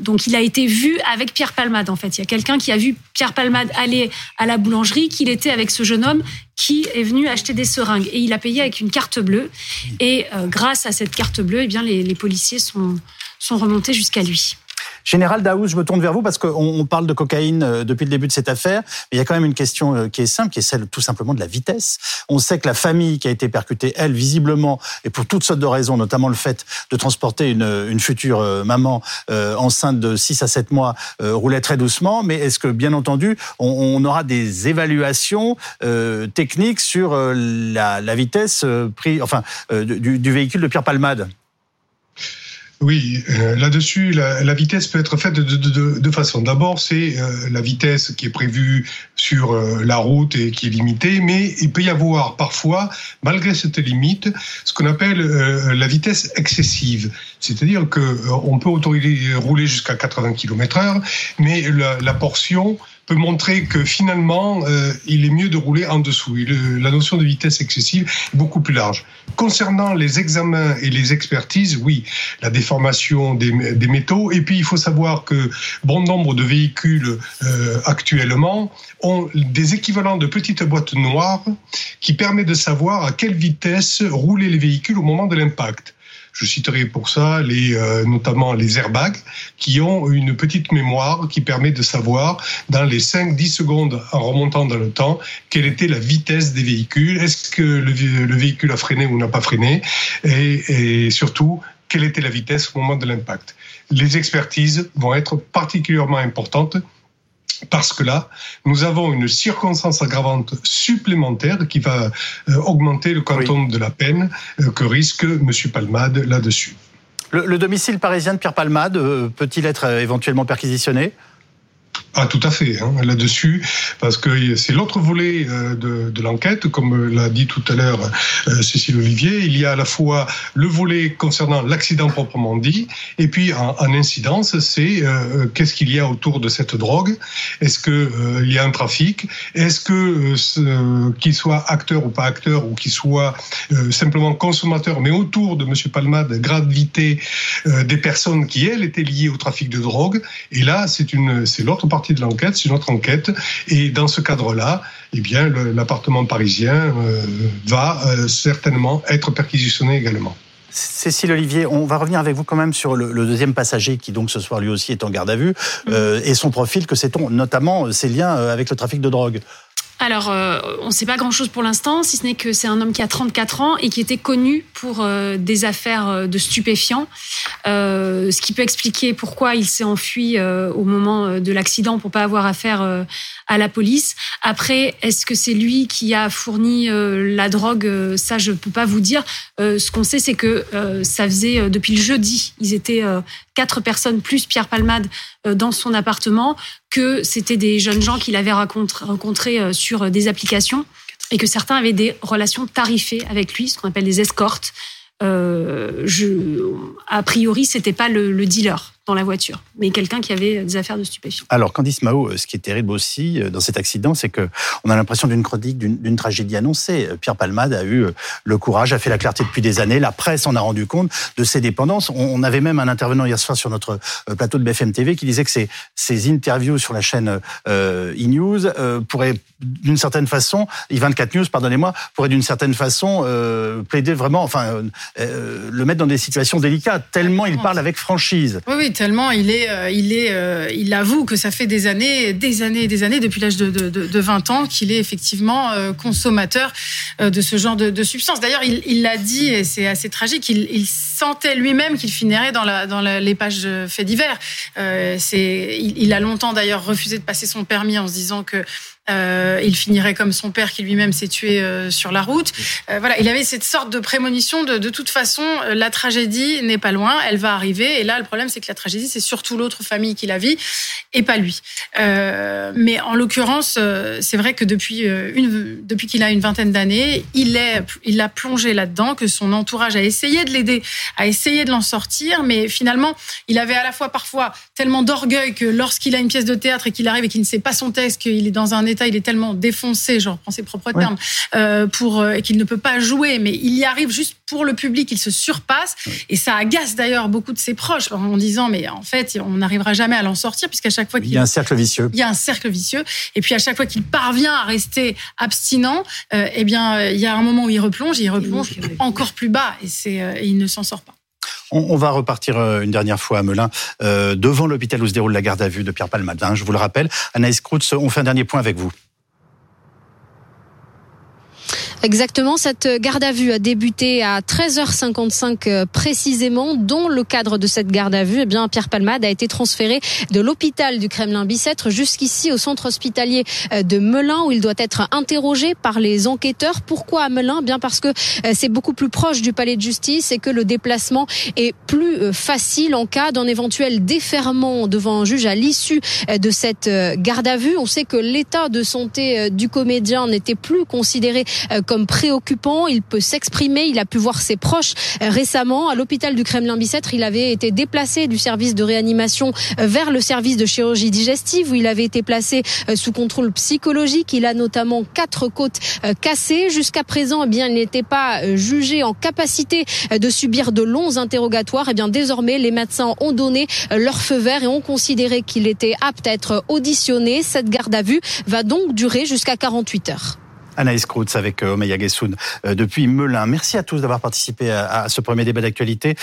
donc il a été vu avec Pierre Palmade en fait. Il y a quelqu'un qui a vu Pierre Palmade aller à la boulangerie, qu'il était avec ce jeune homme qui est venu acheter des seringues et il a payé avec une carte bleue. Et euh, grâce à cette carte bleue, eh bien, les, les policiers sont, sont remontés jusqu'à lui. Général Daouz, je me tourne vers vous parce qu'on parle de cocaïne euh, depuis le début de cette affaire, mais il y a quand même une question euh, qui est simple, qui est celle tout simplement de la vitesse. On sait que la famille qui a été percutée, elle, visiblement, et pour toutes sortes de raisons, notamment le fait de transporter une, une future euh, maman enceinte de 6 à 7 mois, roulait très doucement, mais est-ce que, bien entendu, on, aura des évaluations techniques sur la, la vitesse pris, enfin, du, du véhicule de Pierre Palmade? Oui, euh, là-dessus, la, vitesse peut être faite de deux de, façons. D'abord, c'est euh, la vitesse qui est prévue sur euh, la route et qui est limitée, mais il peut y avoir parfois, malgré cette limite, ce qu'on appelle la vitesse excessive. C'est-à-dire que on peut autoriser rouler jusqu'à 80 km/h, mais la, portion peut montrer que finalement, il est mieux de rouler en dessous. la notion de vitesse excessive est beaucoup plus large. Concernant les examens et les expertises, oui, la déformation des, métaux. Et puis, il faut savoir que bon nombre de véhicules euh, actuellement ont des équivalents de petites boîtes noires qui permettent de savoir à quelle vitesse roulaient les véhicules au moment de l'impact. Je citerai pour ça les, euh, notamment les airbags qui ont une petite mémoire qui permet de savoir dans les 5-10 secondes en remontant dans le temps quelle était la vitesse des véhicules, est-ce que le, véhicule a freiné ou n'a pas freiné et, et surtout quelle était la vitesse au moment de l'impact. Les expertises vont être particulièrement importantes parce que là, nous avons une circonstance aggravante supplémentaire qui va euh, augmenter le quantum de la peine euh, que risque M. Palmade là-dessus. Le, domicile parisien de Pierre Palmade euh, peut-il être éventuellement perquisitionné? Ah, tout à fait, hein, là-dessus, parce que c'est l'autre volet euh, de, l'enquête, comme l'a dit tout à l'heure euh, Cécile Olivier. Il y a à la fois le volet concernant l'accident proprement dit, et puis en, en incidence, c'est euh, qu'est-ce qu'il y a autour de cette drogue? Est-ce que il y a un trafic? Est-ce que qu'il soit acteur ou pas acteur, ou qu'il soit simplement consommateur, mais autour de Monsieur Palmade, gravité des personnes qui elles étaient liées au trafic de drogue. Et là, c'est une, c'est l'autre partie de l'enquête, c'est notre enquête. Et dans ce cadre-là, eh bien, l'appartement parisien euh, va euh, certainement être perquisitionné également. Cécile Olivier, on va revenir avec vous quand même sur le, deuxième passager qui donc ce soir lui aussi est en garde à vue euh, et son profil, que sait-on notamment ses liens avec le trafic de drogue. Alors, euh, on ne sait pas grand-chose pour l'instant, si ce n'est que c'est un homme qui a 34 ans et qui était connu pour euh, des affaires euh, de stupéfiants. ce qui peut expliquer pourquoi il s'est enfui au moment de l'accident pour pas avoir affaire à la police. Après, est-ce que c'est lui qui a fourni la drogue Ça, je peux pas vous dire. ce qu'on sait, c'est que ça faisait depuis le jeudi, ils étaient quatre personnes plus Pierre Palmade dans son appartement, que c'était des jeunes gens qu'il avait rencontrés sur des applications et que certains avaient des relations tarifées avec lui, ce qu'on appelle des escortes. Euh, je, a priori, c'était pas le dealer dans la voiture, mais quelqu'un qui avait des affaires de stupéfiants. Alors, Candice Mao, euh, ce qui est terrible aussi euh, dans cet accident, c'est que on a l'impression d'une chronique, d'une tragédie annoncée. Euh, Pierre Palmade a eu le courage, a fait la clarté depuis des années. La presse en a rendu compte de ses dépendances. On avait même un intervenant hier soir sur notre plateau de BFM TV qui disait que ces, ces interviews sur la chaîne euh, e-news euh, pourraient, d'une certaine façon, i24 News, pardonnez-moi, pourraient d'une certaine façon euh, plaider vraiment, enfin, le mettre dans des situations délicates, tellement il parle avec franchise. Oui, oui tellement il est, euh, il est, euh, il avoue que ça fait des années, des années, des années depuis l'âge de, de, de, 20 ans qu'il est effectivement euh, consommateur de ce genre de, de substances. D'ailleurs, il l'a dit et c'est assez tragique. Il, sentait lui-même qu'il finirait dans la, dans les pages faits divers. c'est, il, a longtemps d'ailleurs refusé de passer son permis en se disant que euh, il finirait comme son père qui lui-même s'est tué euh, sur la route. Euh, voilà, il avait cette sorte de prémonition de de toute façon la tragédie n'est pas loin, elle va arriver. Et là, le problème c'est que la tragédie c'est surtout l'autre famille qui la vit et pas lui. mais en l'occurrence, c'est vrai que depuis une depuis qu'il a une vingtaine d'années, il est il a plongé là-dedans, que son entourage a essayé de l'aider, a essayé de l'en sortir, mais finalement il avait à la fois parfois tellement d'orgueil que lorsqu'il a une pièce de théâtre et qu'il arrive et qu'il ne sait pas son texte, qu'il est dans un il est tellement défoncé, je reprends ses propres termes, euh, pour euh, qu'il ne peut pas jouer, mais il y arrive juste pour le public, il se surpasse, et ça agace d'ailleurs beaucoup de ses proches en disant mais en fait on n'arrivera jamais à l'en sortir puisqu'à chaque fois qu'il y a un cercle vicieux, il y a un cercle vicieux, et puis à chaque fois qu'il parvient à rester abstinent, euh, eh bien il y a un moment où il replonge, et il replonge encore plus bas, et c'est il ne s'en sort pas. On, va repartir une dernière fois à Melun, devant l'hôpital où se déroule la garde à vue de Pierre Palmadin. Je vous le rappelle, Anaïs Kroutz, on fait un dernier point avec vous. Exactement, cette garde à vue a débuté à 13h55 euh, précisément, dont le cadre de cette garde à vue, eh bien Pierre Palmade a été transféré de l'hôpital du Kremlin-Bicêtre jusqu'ici au centre hospitalier euh, de Melun où il doit être interrogé par les enquêteurs. Pourquoi à Melun? Eh Bien parce que euh, c'est beaucoup plus proche du palais de justice et que le déplacement est plus facile en cas d'un éventuel déferment devant un juge à l'issue de cette garde à vue. On sait que l'état de santé du comédien n'était plus considéré comme comme préoccupant. Il peut s'exprimer. Il a pu voir ses proches euh, récemment à l'hôpital du Kremlin-Bicêtre. Il avait été déplacé du service de réanimation euh, vers le service de chirurgie digestive où il avait été placé euh, sous contrôle psychologique. Il a notamment quatre côtes cassées. Jusqu'à présent, eh bien, il n'était pas jugé en capacité de subir de longs interrogatoires. Eh bien, désormais, les médecins ont donné leur feu vert et ont considéré qu'il était apte à être auditionné. Cette garde à vue va donc durer jusqu'à 48 heures. Anaïs Kroutz avec euh, Omeya Gessoun euh, depuis Melun. Merci à tous d'avoir participé à ce premier débat d'actualité.